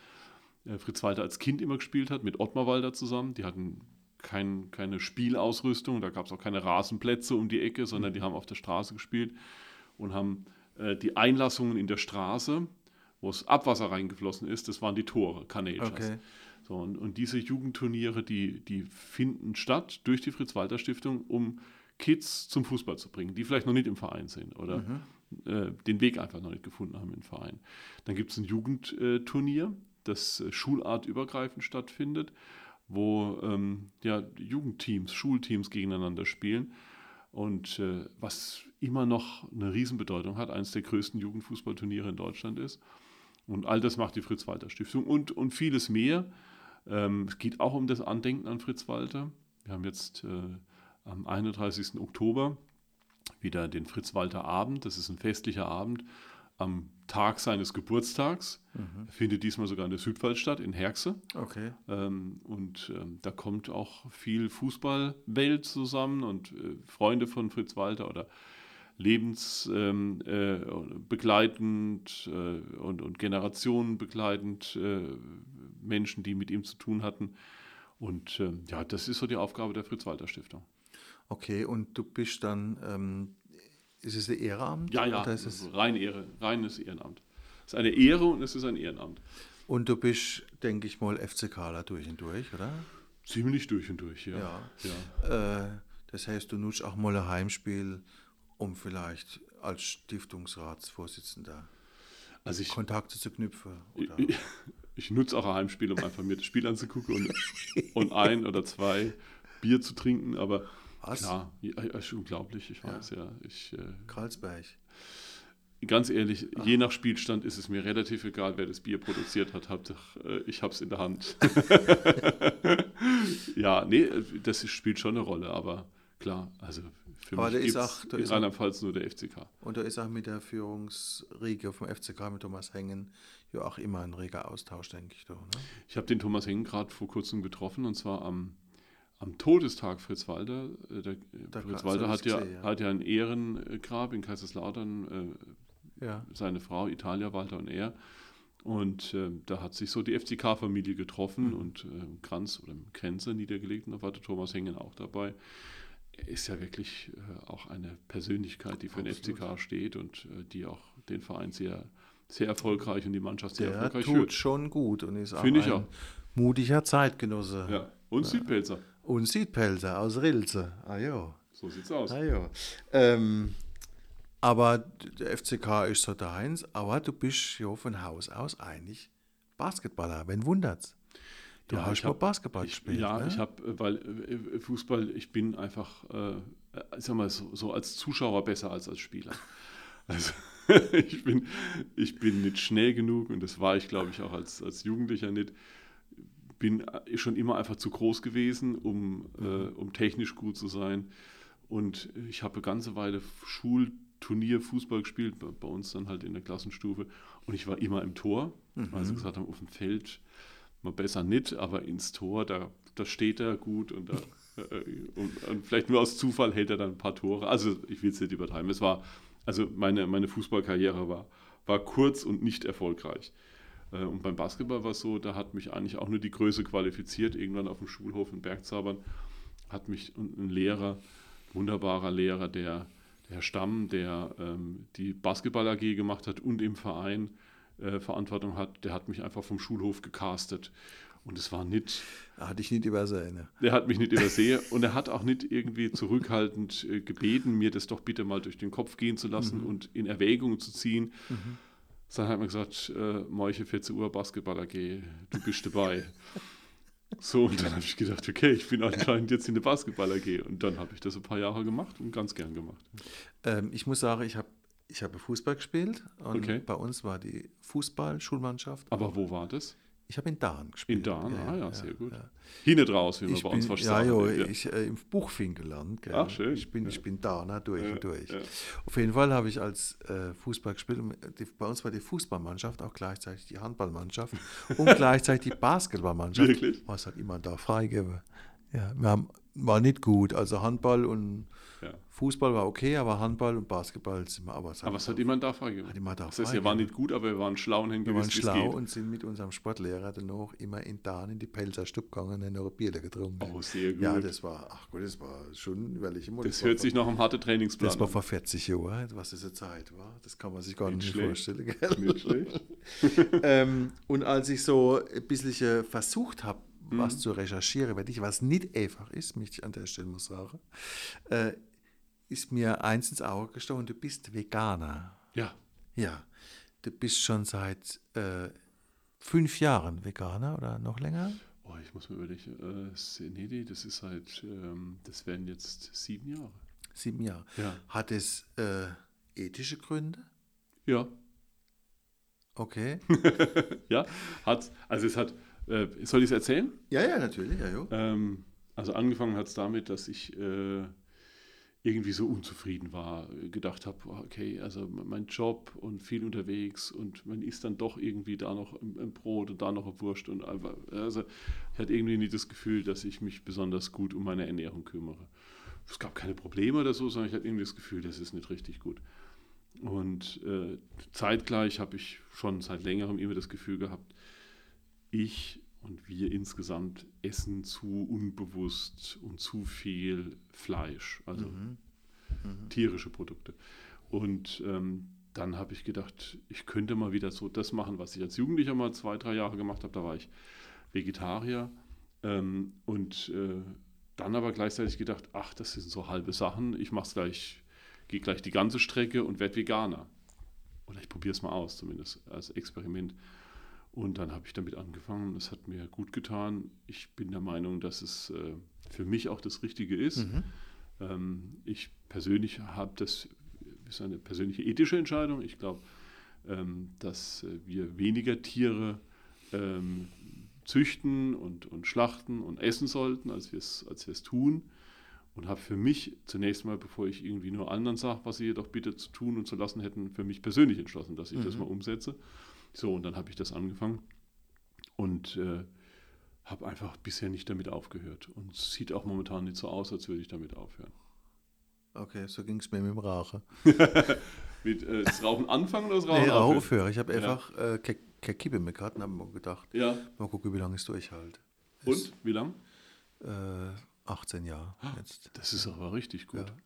äh, Fritz Walter als Kind immer gespielt hat, mit Ottmar Walter zusammen. Die hatten kein, keine Spielausrüstung, da gab es auch keine Rasenplätze um die Ecke, sondern die haben auf der Straße gespielt und haben äh, die Einlassungen in der Straße, wo es Abwasser reingeflossen ist, das waren die Tore, Kanälschatz. Okay. So, und, und diese Jugendturniere, die, die finden statt durch die Fritz-Walter-Stiftung, um Kids zum Fußball zu bringen, die vielleicht noch nicht im Verein sind oder mhm. äh, den Weg einfach noch nicht gefunden haben im Verein. Dann gibt es ein Jugendturnier, das äh, schulartübergreifend stattfindet, wo ähm, ja, Jugendteams, Schulteams gegeneinander spielen. Und äh, was immer noch eine Riesenbedeutung hat, eines der größten Jugendfußballturniere in Deutschland ist. Und all das macht die Fritz-Walter-Stiftung und, und vieles mehr. Ähm, es geht auch um das Andenken an Fritz Walter. Wir haben jetzt äh, am 31. Oktober wieder den Fritz Walter Abend. Das ist ein festlicher Abend am Tag seines Geburtstags. Mhm. Findet diesmal sogar in der Südpfalz statt, in Herxe. Okay. Ähm, und ähm, da kommt auch viel Fußballwelt zusammen und äh, Freunde von Fritz Walter oder lebensbegleitend ähm, äh, äh, und, und generationenbegleitend äh, Menschen, die mit ihm zu tun hatten. Und äh, ja, das ist so die Aufgabe der Fritz-Walter-Stiftung. Okay, und du bist dann, ähm, ist es ein Ehrenamt? Ja, ja, ist es rein Ehre, reines Ehrenamt. Es ist eine Ehre und es ist ein Ehrenamt. Und du bist, denke ich mal, FCKler durch und durch, oder? Ziemlich durch und durch, ja. ja. ja. Äh, das heißt, du nutzt auch mal ein Heimspiel, um vielleicht als Stiftungsratsvorsitzender also ich, Kontakte zu knüpfen? Oder? Ich, ich nutze auch ein Heimspiel, um einfach mir das Spiel anzugucken und, und ein oder zwei Bier zu trinken, aber Was? klar, ja, ist unglaublich, ich weiß, ja. ja ich, äh, Karlsberg. Ganz ehrlich, Ach. je nach Spielstand ist es mir relativ egal, wer das Bier produziert hat. Äh, ich habe es in der Hand. ja, nee, das spielt schon eine Rolle, aber klar. Also für Aber mich ist auch- da in Rheinland-Pfalz nur der FCK. Und da ist auch mit der Führungsriege vom FCK mit Thomas Hengen ja auch immer ein reger Austausch, denke ich doch. Ne? Ich habe den Thomas Hengen gerade vor kurzem getroffen und zwar am, am Todestag Fritz Walter. Äh, Der, Da Fritz Walter hat ja, gesehen, ja. hat ja ein Ehrengrab in Kaiserslautern, Ja. äh, seine Frau Italia Walter und er. Und äh, da hat sich so die FCK-Familie getroffen Mhm. und äh, Kranz oder Grenze niedergelegt und da war der Thomas Hengen auch dabei. Er ist ja wirklich äh, auch eine Persönlichkeit, die für den Absolut. FCK steht und äh, die auch den Verein sehr, sehr erfolgreich und die Mannschaft sehr Der erfolgreich tut führt. schon gut und ist auch Finde ich ein mutiger Zeitgenosse. Ja. Und Südpelzer. Und Südpelzer aus Rilze. Ah ja. So sieht's aus. Ah ja. Ähm, aber der FCK ist so deins, aber du bist ja von Haus aus eigentlich Basketballer. Wen wundert's? Du Ja, hast mal Basketball Ich, gespielt. ja, ne? ich habe, weil äh, Fußball, ich bin einfach, äh, ich sag mal, so, so als Zuschauer besser als als Spieler. Also ich bin, ich bin nicht schnell genug und das war ich, glaube ich, auch als, als Jugendlicher nicht. Bin äh, schon immer einfach zu groß gewesen, um, äh, um technisch gut zu sein. Und ich habe eine ganze Weile Schulturnier Fußball gespielt, bei, bei uns dann halt in der Klassenstufe. Und ich war immer im Tor, weil sie gesagt haben, auf dem Feld mal besser nicht, aber ins Tor, da, da steht er gut und, da, äh, und, und vielleicht nur aus Zufall hält er dann ein paar Tore. Also ich will es nicht übertreiben. Es war, also meine, meine Fußballkarriere war, war kurz und nicht erfolgreich. Äh, Und beim Basketball war es so, da hat mich eigentlich auch nur die Größe qualifiziert. Irgendwann auf dem Schulhof in Bergzabern hat mich ein Lehrer, wunderbarer Lehrer, der, der Herr Stamm, der ähm, die Basketball AG gemacht hat und im Verein äh, Verantwortung hat, der hat mich einfach vom Schulhof gecastet. Und es war nicht, Hatte ich nicht übersehen. ne? der hat mich nicht übersehen und er hat auch nicht irgendwie zurückhaltend äh, gebeten, mir das doch bitte mal durch den Kopf gehen zu lassen und in Erwägung zu ziehen. Dann hat man gesagt, äh, Moiche 14 Uhr Basketball AG, du bist dabei. so, und dann habe ich gedacht, okay, ich bin anscheinend jetzt in der Basketball AG. Und dann habe ich das ein paar Jahre gemacht und ganz gern gemacht. Ähm, ich muss sagen, ich habe ich habe Fußball gespielt und Okay. bei uns war die Fußball-Schulmannschaft. Aber wo war das? Ich habe in Dahn gespielt. In Dahn, ah ja, sehr gut. ja. Hinne draus, wie man Ich bei bin, uns fast ja, sagt. Ja. ich äh, im Buchfinkeland. Gell? Ach, schön. Ich bin, Ja. ich bin Dahner durch Ja, und durch. ja. Auf jeden Fall habe ich als äh, Fußball gespielt. Und die, bei uns war die Fußballmannschaft auch gleichzeitig die Handballmannschaft und gleichzeitig die Basketballmannschaft. Wirklich? Was hat immer da freigegeben. Ja, wir haben, war nicht gut. Also Handball und Ja. Fußball war okay, aber Handball und Basketball sind wir aber. Aber es hat jemand da freigegeben. Hat jemand da Das heißt, wir waren nicht gut, aber wir waren schlau und haben wir waren schlau und sind mit unserem Sportlehrer danach immer in Dahn in die Pelzer Stück gegangen und haben noch ein Bier getrunken. Oh, sehr gut. Ja, das war, ach Gott, das war schon überlege mal, das war hört sich nach einem harten Trainingsplan Das war vor 40 Jahren, was diese Zeit war. Das kann man sich gar Nicht nicht, vorstellen. Gell? Nicht schlecht. ähm, und als ich so ein bisschen versucht habe, Mhm. was zu recherchieren, weil ich was nicht einfach ist, möchte ich an der Stelle muss sagen, äh, ist mir eins ins Auge gestochen, du bist Veganer. Ja, Ja, du bist schon seit äh, fünf Jahren Veganer oder noch länger? oh, ich muss mir überlegen. Äh, Senedi, das ist seit, ähm, das wären jetzt sieben Jahre. Sieben Jahre. Ja. Hat es äh, ethische Gründe? Ja, Okay. ja, hat, also es hat, äh, soll ich es erzählen? ja, ja, natürlich, ja, jo. Ähm, also angefangen hat es damit, dass ich äh, irgendwie so unzufrieden war, gedacht habe, okay, also mein Job und viel unterwegs und man isst dann doch irgendwie da noch ein, Brot und da noch eine Wurst und einfach, also ich hatte irgendwie nie das Gefühl, dass ich mich besonders gut um meine Ernährung kümmere. Es gab keine Probleme oder so, sondern ich hatte irgendwie das Gefühl, das ist nicht richtig gut. Und äh, zeitgleich habe ich schon seit längerem immer das Gefühl gehabt, ich und wir insgesamt essen zu unbewusst und zu viel Fleisch, also tierische Produkte. Und ähm, dann habe ich gedacht, ich könnte mal wieder so das machen, was ich als Jugendlicher mal zwei, drei Jahre gemacht habe. Da war ich Vegetarier ähm, und äh, dann aber gleichzeitig gedacht, ach, das sind so halbe Sachen. Ich mache es gleich, gehe gleich die ganze Strecke und werde Veganer. Oder ich probiere es mal aus, zumindest als Experiment. Und dann habe ich damit angefangen. Es hat mir gut getan. Ich bin der Meinung, dass es äh, für mich auch das Richtige ist. Ähm, ich persönlich habe das ist eine persönliche ethische Entscheidung. Ich glaube, ähm, dass äh, wir weniger Tiere ähm, züchten und, und schlachten und essen sollten, als wir es als tun. und habe für mich zunächst mal, bevor ich irgendwie nur anderen sage, was sie jedoch bitte zu tun und zu lassen hätten, für mich persönlich entschlossen, dass ich mhm. das mal umsetze. So, und dann habe ich das angefangen und äh, habe einfach bisher nicht damit aufgehört. Und es sieht auch momentan nicht so aus, als würde ich damit aufhören. Okay, so ging es mir mit dem Rauchen. mit äh, das Rauchen anfangen oder das Rauchen nee, aufhören? aufhören. Ich habe einfach ja. äh, keine Kippe mehr gehabt und habe gedacht, ja. mal gucken, wie lange es durchhält. Und, wie lang? Äh, 18 Jahre jetzt. Das ist aber richtig gut. Ja,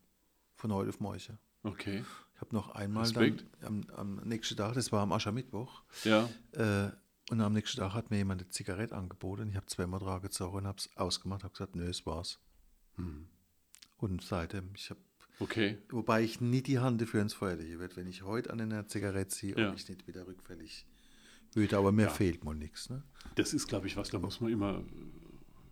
von heute auf morgen. Okay. Ich habe noch einmal dann am, am, nächsten Tag, das war am Aschermittwoch, ja. Äh, und am nächsten Tag hat mir jemand eine Zigarette angeboten. Ich habe zweimal dran gezogen und habe es ausgemacht, habe gesagt, nö, es war's. Hm. Und seitdem, ich habe Okay. Wobei ich nie die Hand dafür ins Feuer lege. Wenn ich heute an einer Zigarette ziehe, ja. ich nicht wieder rückfällig würde, aber mir ja. fehlt mal nichts. Ne? Das ist, glaube ich, was, da muss man immer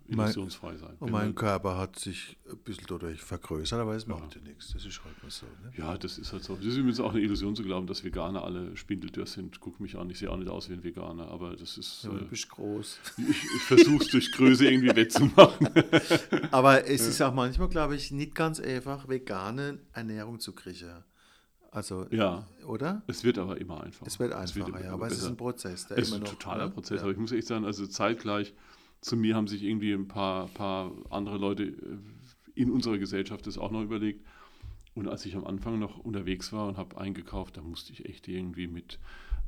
illusionsfrei sein. Und mein Körper hat sich ein bisschen dadurch vergrößert, aber es macht ja, nichts. Das ist halt mal so. Ne? Ja, das ist halt so. Das ist übrigens auch eine Illusion zu glauben, dass Veganer alle spindeldürr sind. Guck mich an, ich sehe auch nicht aus wie ein Veganer, aber das ist. Ja, du äh, bist groß. Ich, ich versuche es durch Größe irgendwie wettzumachen. aber es ist auch manchmal, glaube ich, nicht ganz einfach, vegane Ernährung zu kriegen. Also, ja, oder? Es wird aber immer einfacher. Es wird einfacher, es wird ja, aber besser. es ist ein Prozess. es ist ein totaler ne? Prozess, ja. aber ich muss echt sagen, also zeitgleich zu mir haben sich irgendwie ein paar, paar andere Leute äh, in unserer Gesellschaft das auch noch überlegt. Und als ich am Anfang noch unterwegs war und habe eingekauft, da musste ich echt irgendwie mit,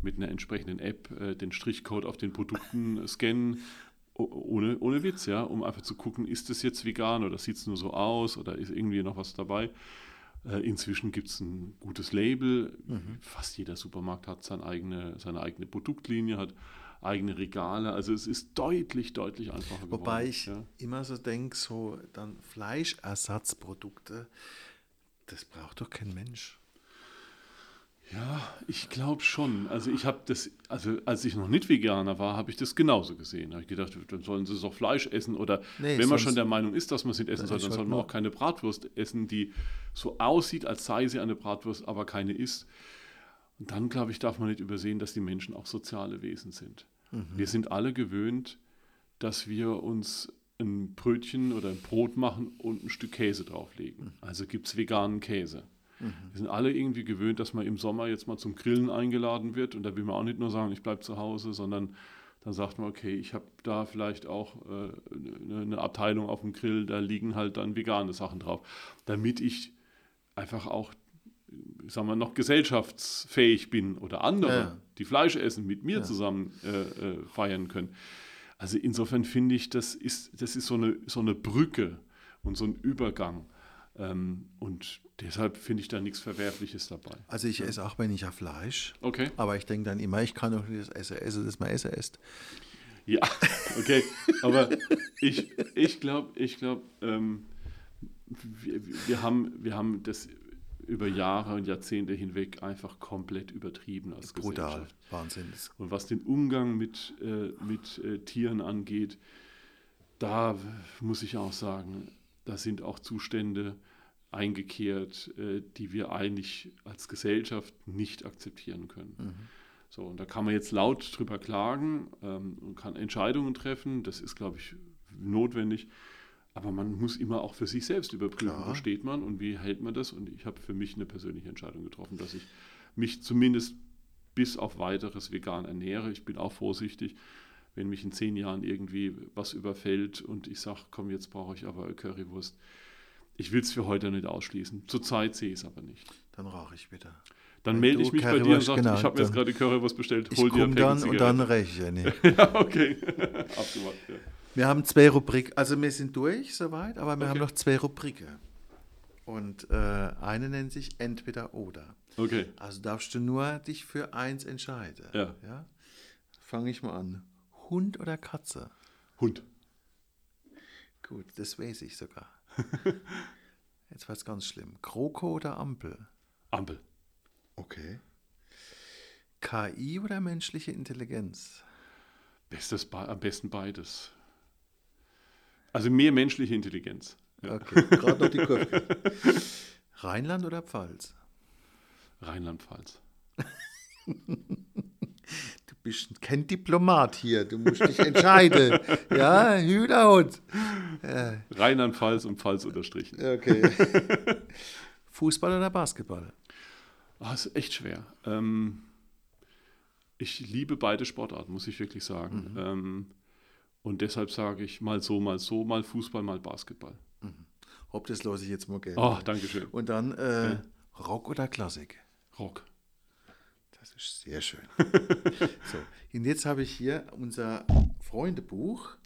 mit einer entsprechenden App äh, den Strichcode auf den Produkten scannen. Ohne, ohne Witz, ja, um einfach zu gucken, ist das jetzt vegan oder sieht es nur so aus oder ist irgendwie noch was dabei. Äh, inzwischen gibt es ein gutes Label. Mhm. Fast jeder Supermarkt hat seine eigene, seine eigene Produktlinie, hat eigene Regale. Also es ist deutlich, deutlich einfacher geworden. Wobei ich ja. immer so denke, so dann Fleischersatzprodukte, das braucht doch kein Mensch. Ja, ich glaube schon. Also ich habe das, also als ich noch nicht Veganer war, habe ich das genauso gesehen. Da habe ich gedacht, dann sollen sie doch Fleisch essen oder nee, wenn man schon der Meinung ist, dass man es nicht essen soll, dann soll man auch keine Bratwurst essen, die so aussieht, als sei sie eine Bratwurst, aber keine ist. Und dann, glaube ich, darf man nicht übersehen, dass die Menschen auch soziale Wesen sind. Mhm. Wir sind alle gewöhnt, dass wir uns ein Brötchen oder ein Brot machen und ein Stück Käse drauflegen. Mhm. Also gibt es veganen Käse. Mhm. Wir sind alle irgendwie gewöhnt, dass man im Sommer jetzt mal zum Grillen eingeladen wird. Und da will man auch nicht nur sagen, ich bleibe zu Hause, sondern dann sagt man, okay, ich habe da vielleicht auch äh, eine Abteilung auf dem Grill, da liegen halt dann vegane Sachen drauf, damit ich einfach auch sagen wir, noch gesellschaftsfähig bin oder andere, ja. die Fleisch essen, mit mir ja. zusammen äh, äh, feiern können. Also insofern finde ich, das ist, das ist so, eine, so eine Brücke und so ein Übergang. Ähm, und deshalb finde ich da nichts Verwerfliches dabei. Also ich esse auch wenn ich ja Fleisch. Okay. Aber ich denke dann immer, ich kann doch nicht das Essen essen, das man Essen isst. Ja, okay. Aber ich, ich glaube, ich glaube, ähm, wir, wir, haben, wir haben das über Jahre und Jahrzehnte hinweg einfach komplett übertrieben als Brutal, Gesellschaft. Wahnsinn. Und was den Umgang mit, äh, mit äh, Tieren angeht, da muss ich auch sagen, da sind auch Zustände eingekehrt, äh, die wir eigentlich als Gesellschaft nicht akzeptieren können. Mhm. So, und da kann man jetzt laut drüber klagen ähm, und kann Entscheidungen treffen. Das ist, glaube ich, notwendig. Aber man muss immer auch für sich selbst überprüfen, Klar. wo steht man und wie hält man das. Und ich habe für mich eine persönliche Entscheidung getroffen, dass ich mich zumindest bis auf weiteres vegan ernähre. Ich bin auch vorsichtig, wenn mich in zehn Jahren irgendwie was überfällt und ich sage, komm, jetzt brauche ich aber Currywurst. Ich will es für heute nicht ausschließen. Zurzeit sehe ich es aber nicht. Dann rauche ich wieder. Dann melde ich mich bei dir und sage, genau, ich habe mir jetzt gerade Currywurst bestellt, hol dir ein dann und dann räche ich nicht. ja, okay. Abgemacht, ja. Wir haben zwei Rubriken, also wir sind durch soweit, aber wir okay. haben noch zwei Rubriken. Und äh, eine nennt sich Entweder oder. Okay. Also darfst du nur dich für eins entscheiden. Ja. ja? Fange ich mal an. Hund oder Katze? Hund. Gut, das weiß ich sogar. Jetzt war es ganz schlimm. Kroko oder Ampel? Ampel. Okay. KI oder menschliche Intelligenz? Bestes, am besten beides. Also mehr menschliche Intelligenz. Ja. Okay, gerade noch die Kurve. Rheinland oder Pfalz? Rheinland-Pfalz. du bist kein Diplomat hier. Du musst dich entscheiden. ja, Hühnerhund. Rheinland-Pfalz und Pfalz unterstrichen. Okay. Fußball oder Basketball? Ah, ist echt schwer. Ähm, ich liebe beide Sportarten, muss ich wirklich sagen. Ähm, und deshalb sage ich mal so, mal so, mal Fußball, mal Basketball. Hopp, das lasse ich jetzt mal gelten. Oh, danke schön. Und dann äh, Rock oder Klassik? Rock. Das ist sehr schön. so, und jetzt habe ich hier unser Freundebuch.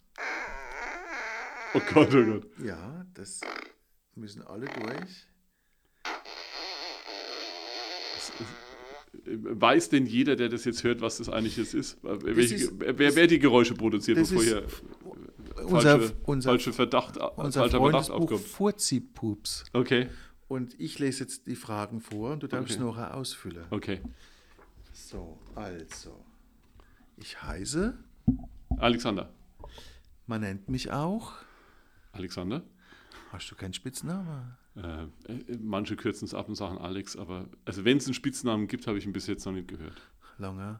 Oh Gott, oh Gott. Ja, das müssen alle durch. Weiß denn jeder, der das jetzt hört, was das eigentlich jetzt ist? Welche, ist- wer, wer die Geräusche produziert, bevor hier Unser, falsche, unser, falsche Verdacht, unser falscher Verdacht aufkommt? Furzi-Pups. Okay, Und ich lese jetzt die Fragen vor und du darfst Okay. noch ausfüllen. okay. So, also. Ich heiße, Alexander. man nennt mich auch. Alexander? Hast du keinen Spitznamen? Äh, äh, manche kürzen es ab und sagen Alex, aber also wenn es einen Spitznamen gibt, habe ich ihn bis jetzt noch nicht gehört. Lange.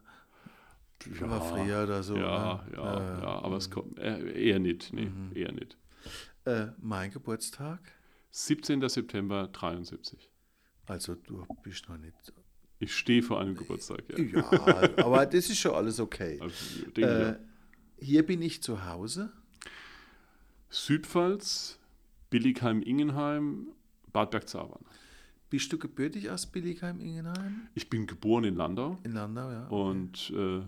War früher oder so. Ja, ne? ja, Äh, ja, aber es kommt äh, eher nicht, nee, Mhm. eher nicht. Äh, mein Geburtstag. 17. September 73. Also du bist noch nicht. Ich stehe vor einem Geburtstag, ja. Ja, aber das ist schon alles okay. Also, denke, ja. hier bin ich zu Hause. Südpfalz, Billigheim-Ingenheim, Bad Bergzabern. Bist du gebürtig aus Billigheim-Ingenheim? Ich bin geboren in Landau In Landau, ja. und äh,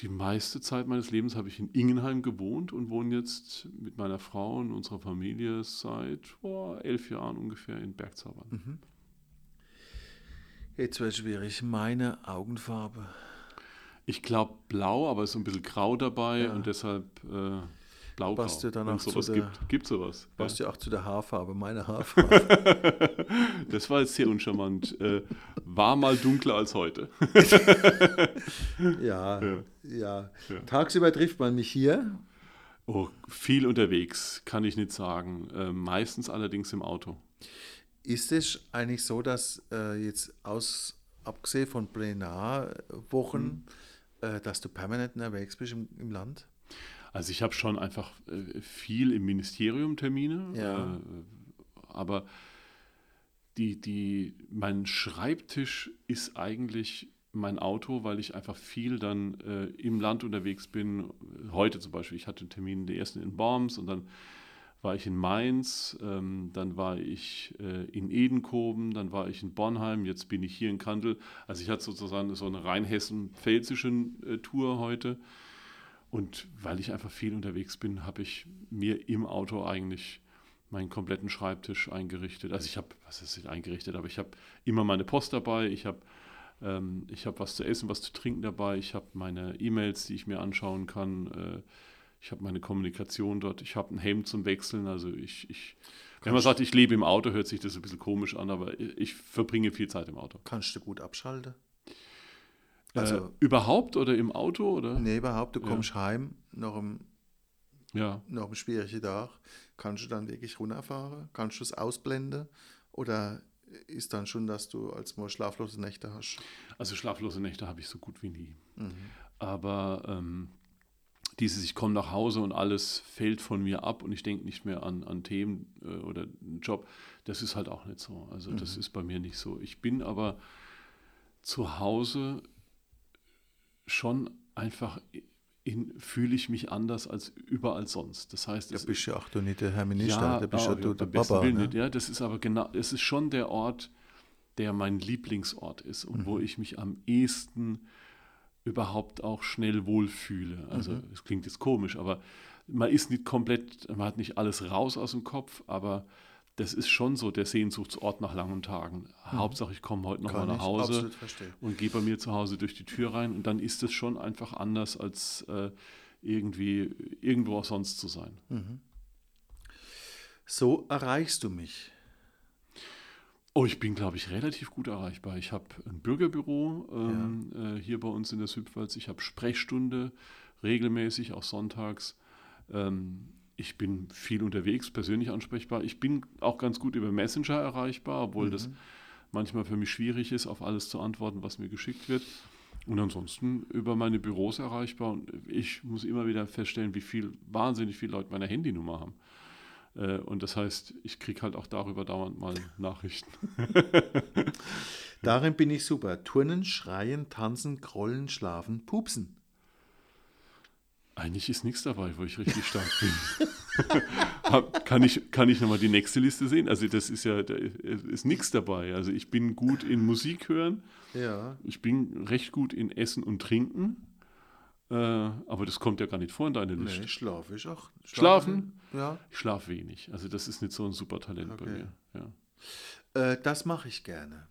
die meiste Zeit meines Lebens habe ich in Ingenheim gewohnt und wohne jetzt mit meiner Frau und unserer Familie seit oh, elf Jahren ungefähr in Bergzabern. Mhm. Jetzt wird schwierig. Meine Augenfarbe. Ich glaube blau, aber es ist ein bisschen grau dabei Ja. und deshalb äh, blau. Passt ja dann Wenn auch es zu sowas der- gibt. Gibt sowas. Passt ja auch zu der Haarfarbe. Meine Haarfarbe. Das war jetzt sehr uncharmant. äh, war mal dunkler als heute. ja, Ja. ja. Ja. Tagsüber trifft man mich hier. Oh, viel unterwegs, kann ich nicht sagen. Äh, meistens allerdings im Auto. Ist es eigentlich so, dass äh, jetzt aus, abgesehen von Plenarwochen, Hm. äh, dass du permanent unterwegs bist im, im Land? Also ich habe schon einfach äh, viel im Ministerium Termine, Ja. äh, aber die, die, mein Schreibtisch ist eigentlich mein Auto, weil ich einfach viel dann äh, im Land unterwegs bin. Heute zum Beispiel, ich hatte einen Termin, den ersten in Worms und dann war ich in Mainz, ähm, dann war ich äh, in Edenkoben, dann war ich in Bornheim, jetzt bin ich hier in Kandel. Also ich hatte sozusagen so eine rheinhessen-pfälzische äh, Tour heute. Und weil ich einfach viel unterwegs bin, habe ich mir im Auto eigentlich meinen kompletten Schreibtisch eingerichtet. Also ich habe, was ist nicht eingerichtet, aber ich habe immer meine Post dabei, ich habe ähm, ich habe was zu essen, was zu trinken dabei, ich habe meine E-Mails, die ich mir anschauen kann, äh, ich habe meine Kommunikation dort, ich habe ein Hemd zum Wechseln, also ich, ich wenn man sagt, ich lebe im Auto, hört sich das ein bisschen komisch an, aber ich, ich verbringe viel Zeit im Auto. Kannst du gut abschalten? Also, äh, überhaupt oder im Auto oder? Nee, überhaupt, du Ja. kommst heim nach einem, Ja. nach einem schwierigen Tag. Kannst du dann wirklich runterfahren? Kannst du es ausblenden? Oder ist dann schon, dass du als mal schlaflose Nächte hast? Also schlaflose Nächte habe ich so gut wie nie. Mhm. Aber ähm, dieses, ich komme nach Hause und alles fällt von mir ab und ich denke nicht mehr an, an Themen äh, oder einen Job, das ist halt auch nicht so. Also das ist bei mir nicht so. Ich bin aber zu Hause schon einfach in, fühle ich mich anders als überall sonst. Das heißt, Da es bist ja auch du nicht der Herr Minister, da bist ja, du ja, der beim besten Papa. Ne? nicht. Ja, das ist aber genau, es ist schon der Ort, der mein Lieblingsort ist und Mhm. wo ich mich am ehesten überhaupt auch schnell wohlfühle. Also Mhm. es klingt jetzt komisch, aber man ist nicht komplett, man hat nicht alles raus aus dem Kopf, aber das ist schon so der Sehnsuchtsort nach langen Tagen. Hauptsache, ich komme heute noch Mhm. Kann mal nach Hause und gehe bei mir zu Hause durch die Tür rein und dann ist es schon einfach anders als äh, irgendwie irgendwo auch sonst zu sein. So erreichst du mich. Oh, ich bin, glaube ich, relativ gut erreichbar. Ich habe ein Bürgerbüro ähm, äh, hier bei uns in der Südpfalz. Ich habe Sprechstunde regelmäßig, auch sonntags. Ähm, ich bin viel unterwegs, persönlich ansprechbar. Ich bin auch ganz gut über Messenger erreichbar, obwohl das manchmal für mich schwierig ist, auf alles zu antworten, was mir geschickt wird. Und ansonsten über meine Büros erreichbar. Und ich muss immer wieder feststellen, wie viel, wahnsinnig viele Leute meine Handynummer haben. Äh, und das heißt, ich kriege halt auch darüber dauernd mal Nachrichten. Darin bin ich super. Turnen, schreien, tanzen, grollen, schlafen, pupsen. Eigentlich ist nichts dabei, wo ich richtig stark bin. kann ich, kann ich nochmal die nächste Liste sehen? Also das ist ja, da ist nichts dabei. Also ich bin gut in Musik hören. Ja. Ich bin recht gut in Essen und Trinken. Äh, aber das kommt ja gar nicht vor in deine Liste. Nee, schlafe ich auch. Schlafen? Ja. Ich schlafe wenig. Also das ist nicht so ein super Talent bei Okay. mir. Ja. Äh, das mache ich gerne.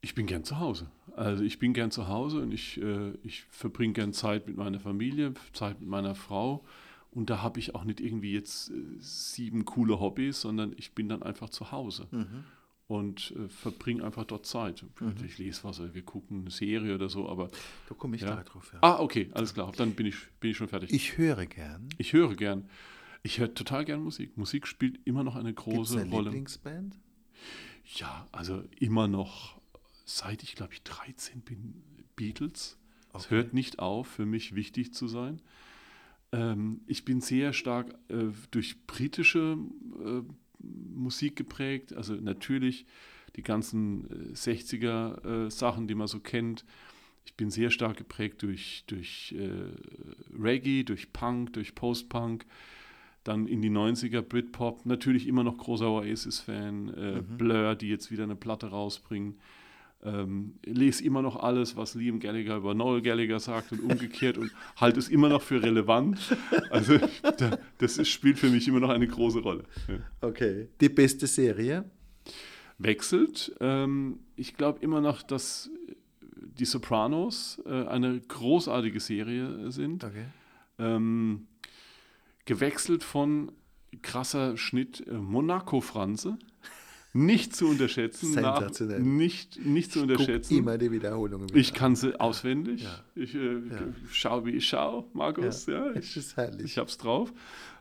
Ich bin gern zu Hause. Also ich bin gern zu Hause und ich, äh, ich verbringe gern Zeit mit meiner Familie, Zeit mit meiner Frau. Und da habe ich auch nicht irgendwie jetzt äh, sieben coole Hobbys, sondern ich bin dann einfach zu Hause Mhm. und äh, verbringe einfach dort Zeit. Ich lese was, wir gucken eine Serie oder so, aber. Da komme ich Ja. gleich drauf. Ja. Ah, okay, alles klar. Dann bin ich, bin ich schon fertig. Ich höre gern. Ich höre gern. Ich höre total gern Musik. Musik spielt immer noch eine große eine Rolle. Lieblingsband? Ja, also immer noch, seit ich glaube ich 13 bin, Beatles. Es Okay. hört nicht auf, für mich wichtig zu sein. Ähm, ich bin sehr stark äh, durch britische äh, Musik geprägt. Also natürlich die ganzen äh, 60er äh, Sachen, die man so kennt. Ich bin sehr stark geprägt durch, durch äh, Reggae, durch Punk, durch Post-Punk. Dann in die 90er Britpop. Natürlich immer noch großer Oasis-Fan. Äh, Blur, die jetzt wieder eine Platte rausbringen. Ähm, lese immer noch alles, was Liam Gallagher über Noel Gallagher sagt und umgekehrt und halte es immer noch für relevant. Also da, das ist, spielt für mich immer noch eine große Rolle. Ja. Okay. Die beste Serie? Wechselt. Ähm, ich glaube immer noch, dass die Sopranos äh, eine großartige Serie sind. Okay. Ähm, gewechselt von krasser Schnitt äh, Monaco-Franze. Nicht zu unterschätzen. nach- Sensationell. nicht, nicht zu unterschätzen. immer die Wiederholungen. Ich kann sie auswendig. Ja. Ich äh, schau, wie ich schau, Markus. Ja. Es ich ist herrlich. ich hab's drauf.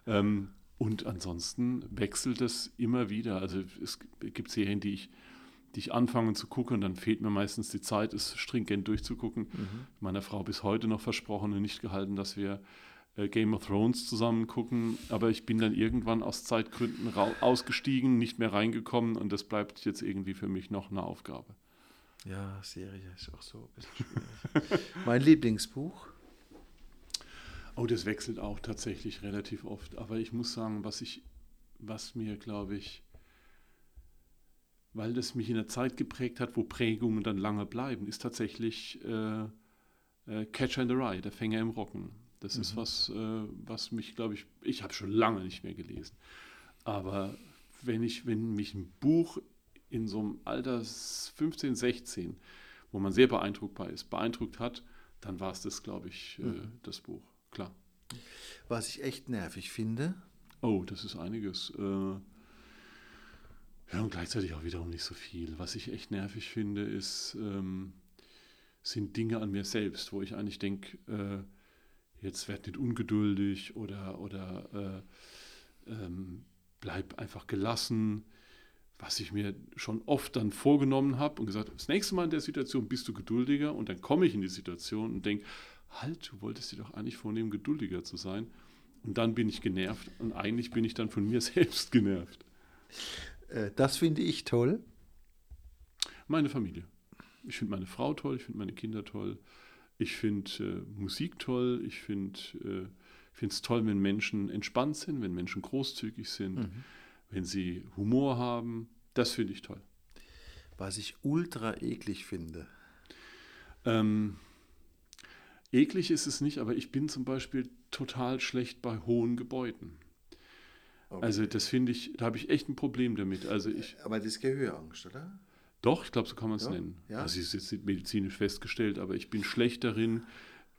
Ähm, und ansonsten wechselt es immer wieder. Also es gibt Serien, die ich, die ich anfange zu gucken und dann fehlt mir meistens die Zeit, es stringent durchzugucken. Meiner Frau bis heute noch versprochen und nicht gehalten, dass wir äh, Game of Thrones zusammen gucken. Aber ich bin dann irgendwann aus Zeitgründen ausgestiegen, nicht mehr reingekommen und das bleibt jetzt irgendwie für mich noch eine Aufgabe. Ja, Serie ist auch so ein bisschen schwierig. mein Lieblingsbuch? Oh, das wechselt auch tatsächlich relativ oft. Aber ich muss sagen, was ich, was mir, glaube ich, weil das mich in der Zeit geprägt hat, wo Prägungen dann lange bleiben, ist tatsächlich äh, äh, Catcher in the Rye, der Fänger im Rocken. Das ist was, äh, was mich, glaube ich, ich habe schon lange nicht mehr gelesen. Aber wenn ich, wenn mich ein Buch in so einem Alter 15, 16, wo man sehr beeindruckbar ist, beeindruckt hat, dann war es das, glaube ich, äh, das Buch. Klar. Was ich echt nervig finde, Oh, das ist einiges. Äh, ja, und gleichzeitig auch wiederum nicht so viel. Was ich echt nervig finde, ist, ähm, sind Dinge an mir selbst, wo ich eigentlich denke, äh, jetzt werd nicht ungeduldig oder, oder äh, ähm, bleib einfach gelassen. Was ich mir schon oft dann vorgenommen habe und gesagt, das nächste Mal in der Situation bist du geduldiger und dann komme ich in die Situation und denke, halt, du wolltest dir doch eigentlich vornehmen, geduldiger zu sein. Und dann bin ich genervt und eigentlich bin ich dann von mir selbst genervt. äh, das finde ich toll. Meine Familie. Ich finde meine Frau toll, ich finde meine Kinder toll, ich finde äh, Musik toll, ich finde äh, es toll, wenn Menschen entspannt sind, wenn Menschen großzügig sind, wenn sie Humor haben. Das finde ich toll. Was ich ultra eklig finde. Ähm, eklig ist es nicht, aber ich bin zum Beispiel total schlecht bei hohen Gebäuden. Okay. Also das finde ich, da habe ich echt ein Problem damit. Also ich, Aber das ist Gehörangst, oder? Doch, ich glaube, so kann man es Ja, nennen. ja. Das ist jetzt nicht medizinisch festgestellt, aber ich bin schlecht darin,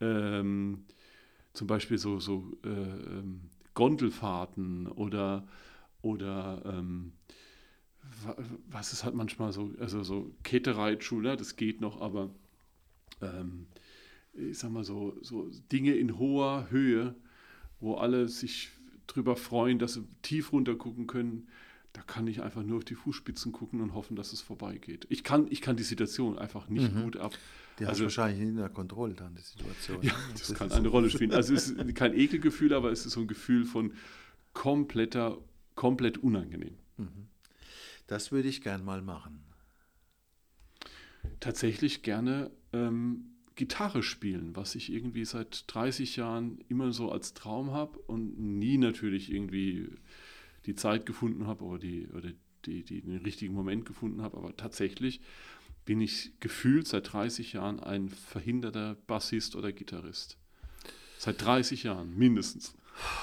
ähm, zum Beispiel so, so äh, ähm, Gondelfahrten oder, oder ähm, wa- was ist halt manchmal so, also so Kettereitschuhe, das geht noch, aber ähm, ich sag mal so, so Dinge in hoher Höhe, wo alle sich drüber freuen, dass sie tief runter gucken können, da kann ich einfach nur auf die Fußspitzen gucken und hoffen, dass es vorbeigeht. Ich kann, ich kann die Situation einfach nicht Mhm. gut ab. Die hast Also- du wahrscheinlich nicht in der Kontrolle dann, die Situation. Ja, ne? das kann ist- eine Rolle spielen. Also es ist kein Ekelgefühl, aber es ist so ein Gefühl von kompletter, komplett unangenehm. Das würde ich gern mal machen. Tatsächlich gerne ähm, Gitarre spielen, was ich irgendwie seit 30 Jahren immer so als Traum habe und nie natürlich irgendwie die Zeit gefunden habe oder, die, oder die, die, den richtigen Moment gefunden habe. Aber tatsächlich bin ich gefühlt seit 30 Jahren ein verhinderter Bassist oder Gitarrist. Seit 30 Jahren, mindestens.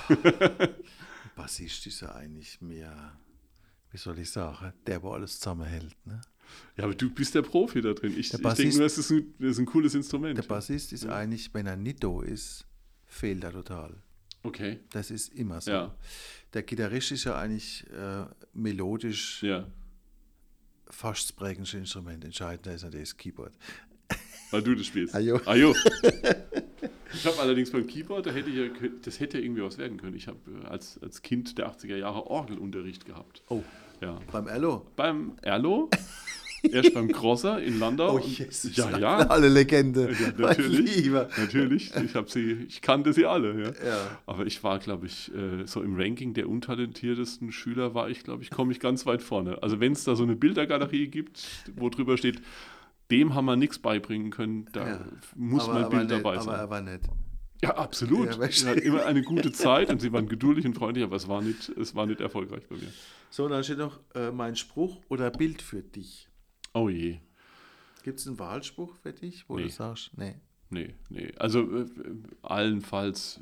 Bassist ist ja eigentlich mehr, wie soll ich sagen, der, wo alles zusammenhält. Ne? Ja, aber du bist der Profi da drin. Ich, Der ich Bassist- denke nur, es ist ein, es ist ein cooles Instrument. Der Bassist ist eigentlich, wenn er nicht da ist, fehlt er total. Okay, Das ist immer so. ja, Der Gitarrist ist ja eigentlich äh, melodisch ja. fast das prägendste Instrument. Entscheidender ist natürlich das Keyboard. Weil du das spielst. Ajo. Ajo. Ich habe allerdings beim Keyboard, da hätte ich ja, das hätte irgendwie was werden können. Ich habe äh, als, als Kind der 80er Jahre Orgelunterricht gehabt. Oh, Ja. beim Erlo. Beim Erlo, erst beim Crosser in Landau. Oh, Jesus. Ja, ja. Alle Legende. Ja, natürlich. Natürlich. Ich, sie, ich kannte sie alle. Ja. Ja. Aber ich war, glaube ich, äh, so im Ranking der untalentiertesten Schüler war ich, glaube ich, komme ich ganz weit vorne. Also wenn es da so eine Bildergalerie gibt, wo drüber steht, dem haben wir nichts beibringen können, da Ja. muss aber, mein aber Bild nicht, dabei Aber sein. er war nicht. Ja, absolut. Ja, Sie hatten immer eine gute Zeit und sie waren geduldig und freundlich, aber es war nicht, es war nicht erfolgreich bei mir. So, dann steht noch äh, mein Spruch oder Bild für dich. Oh je. Gibt es einen Wahlspruch für dich, wo Nee. du sagst, nee. Nee, nee. Also äh, allenfalls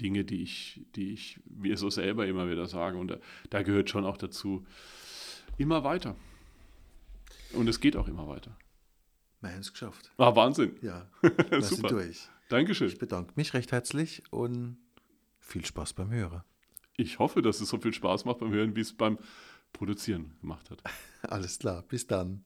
Dinge, die ich, die ich mir so selber immer wieder sage. Und da, da gehört schon auch dazu, immer weiter. Und es geht auch immer weiter. Wir haben es geschafft. Ah, Wahnsinn. Ja, wir sind durch. Dankeschön. Ich bedanke mich recht herzlich und viel Spaß beim Hören. Ich hoffe, dass es so viel Spaß macht beim Hören, wie es beim Produzieren gemacht hat. Alles klar, bis dann.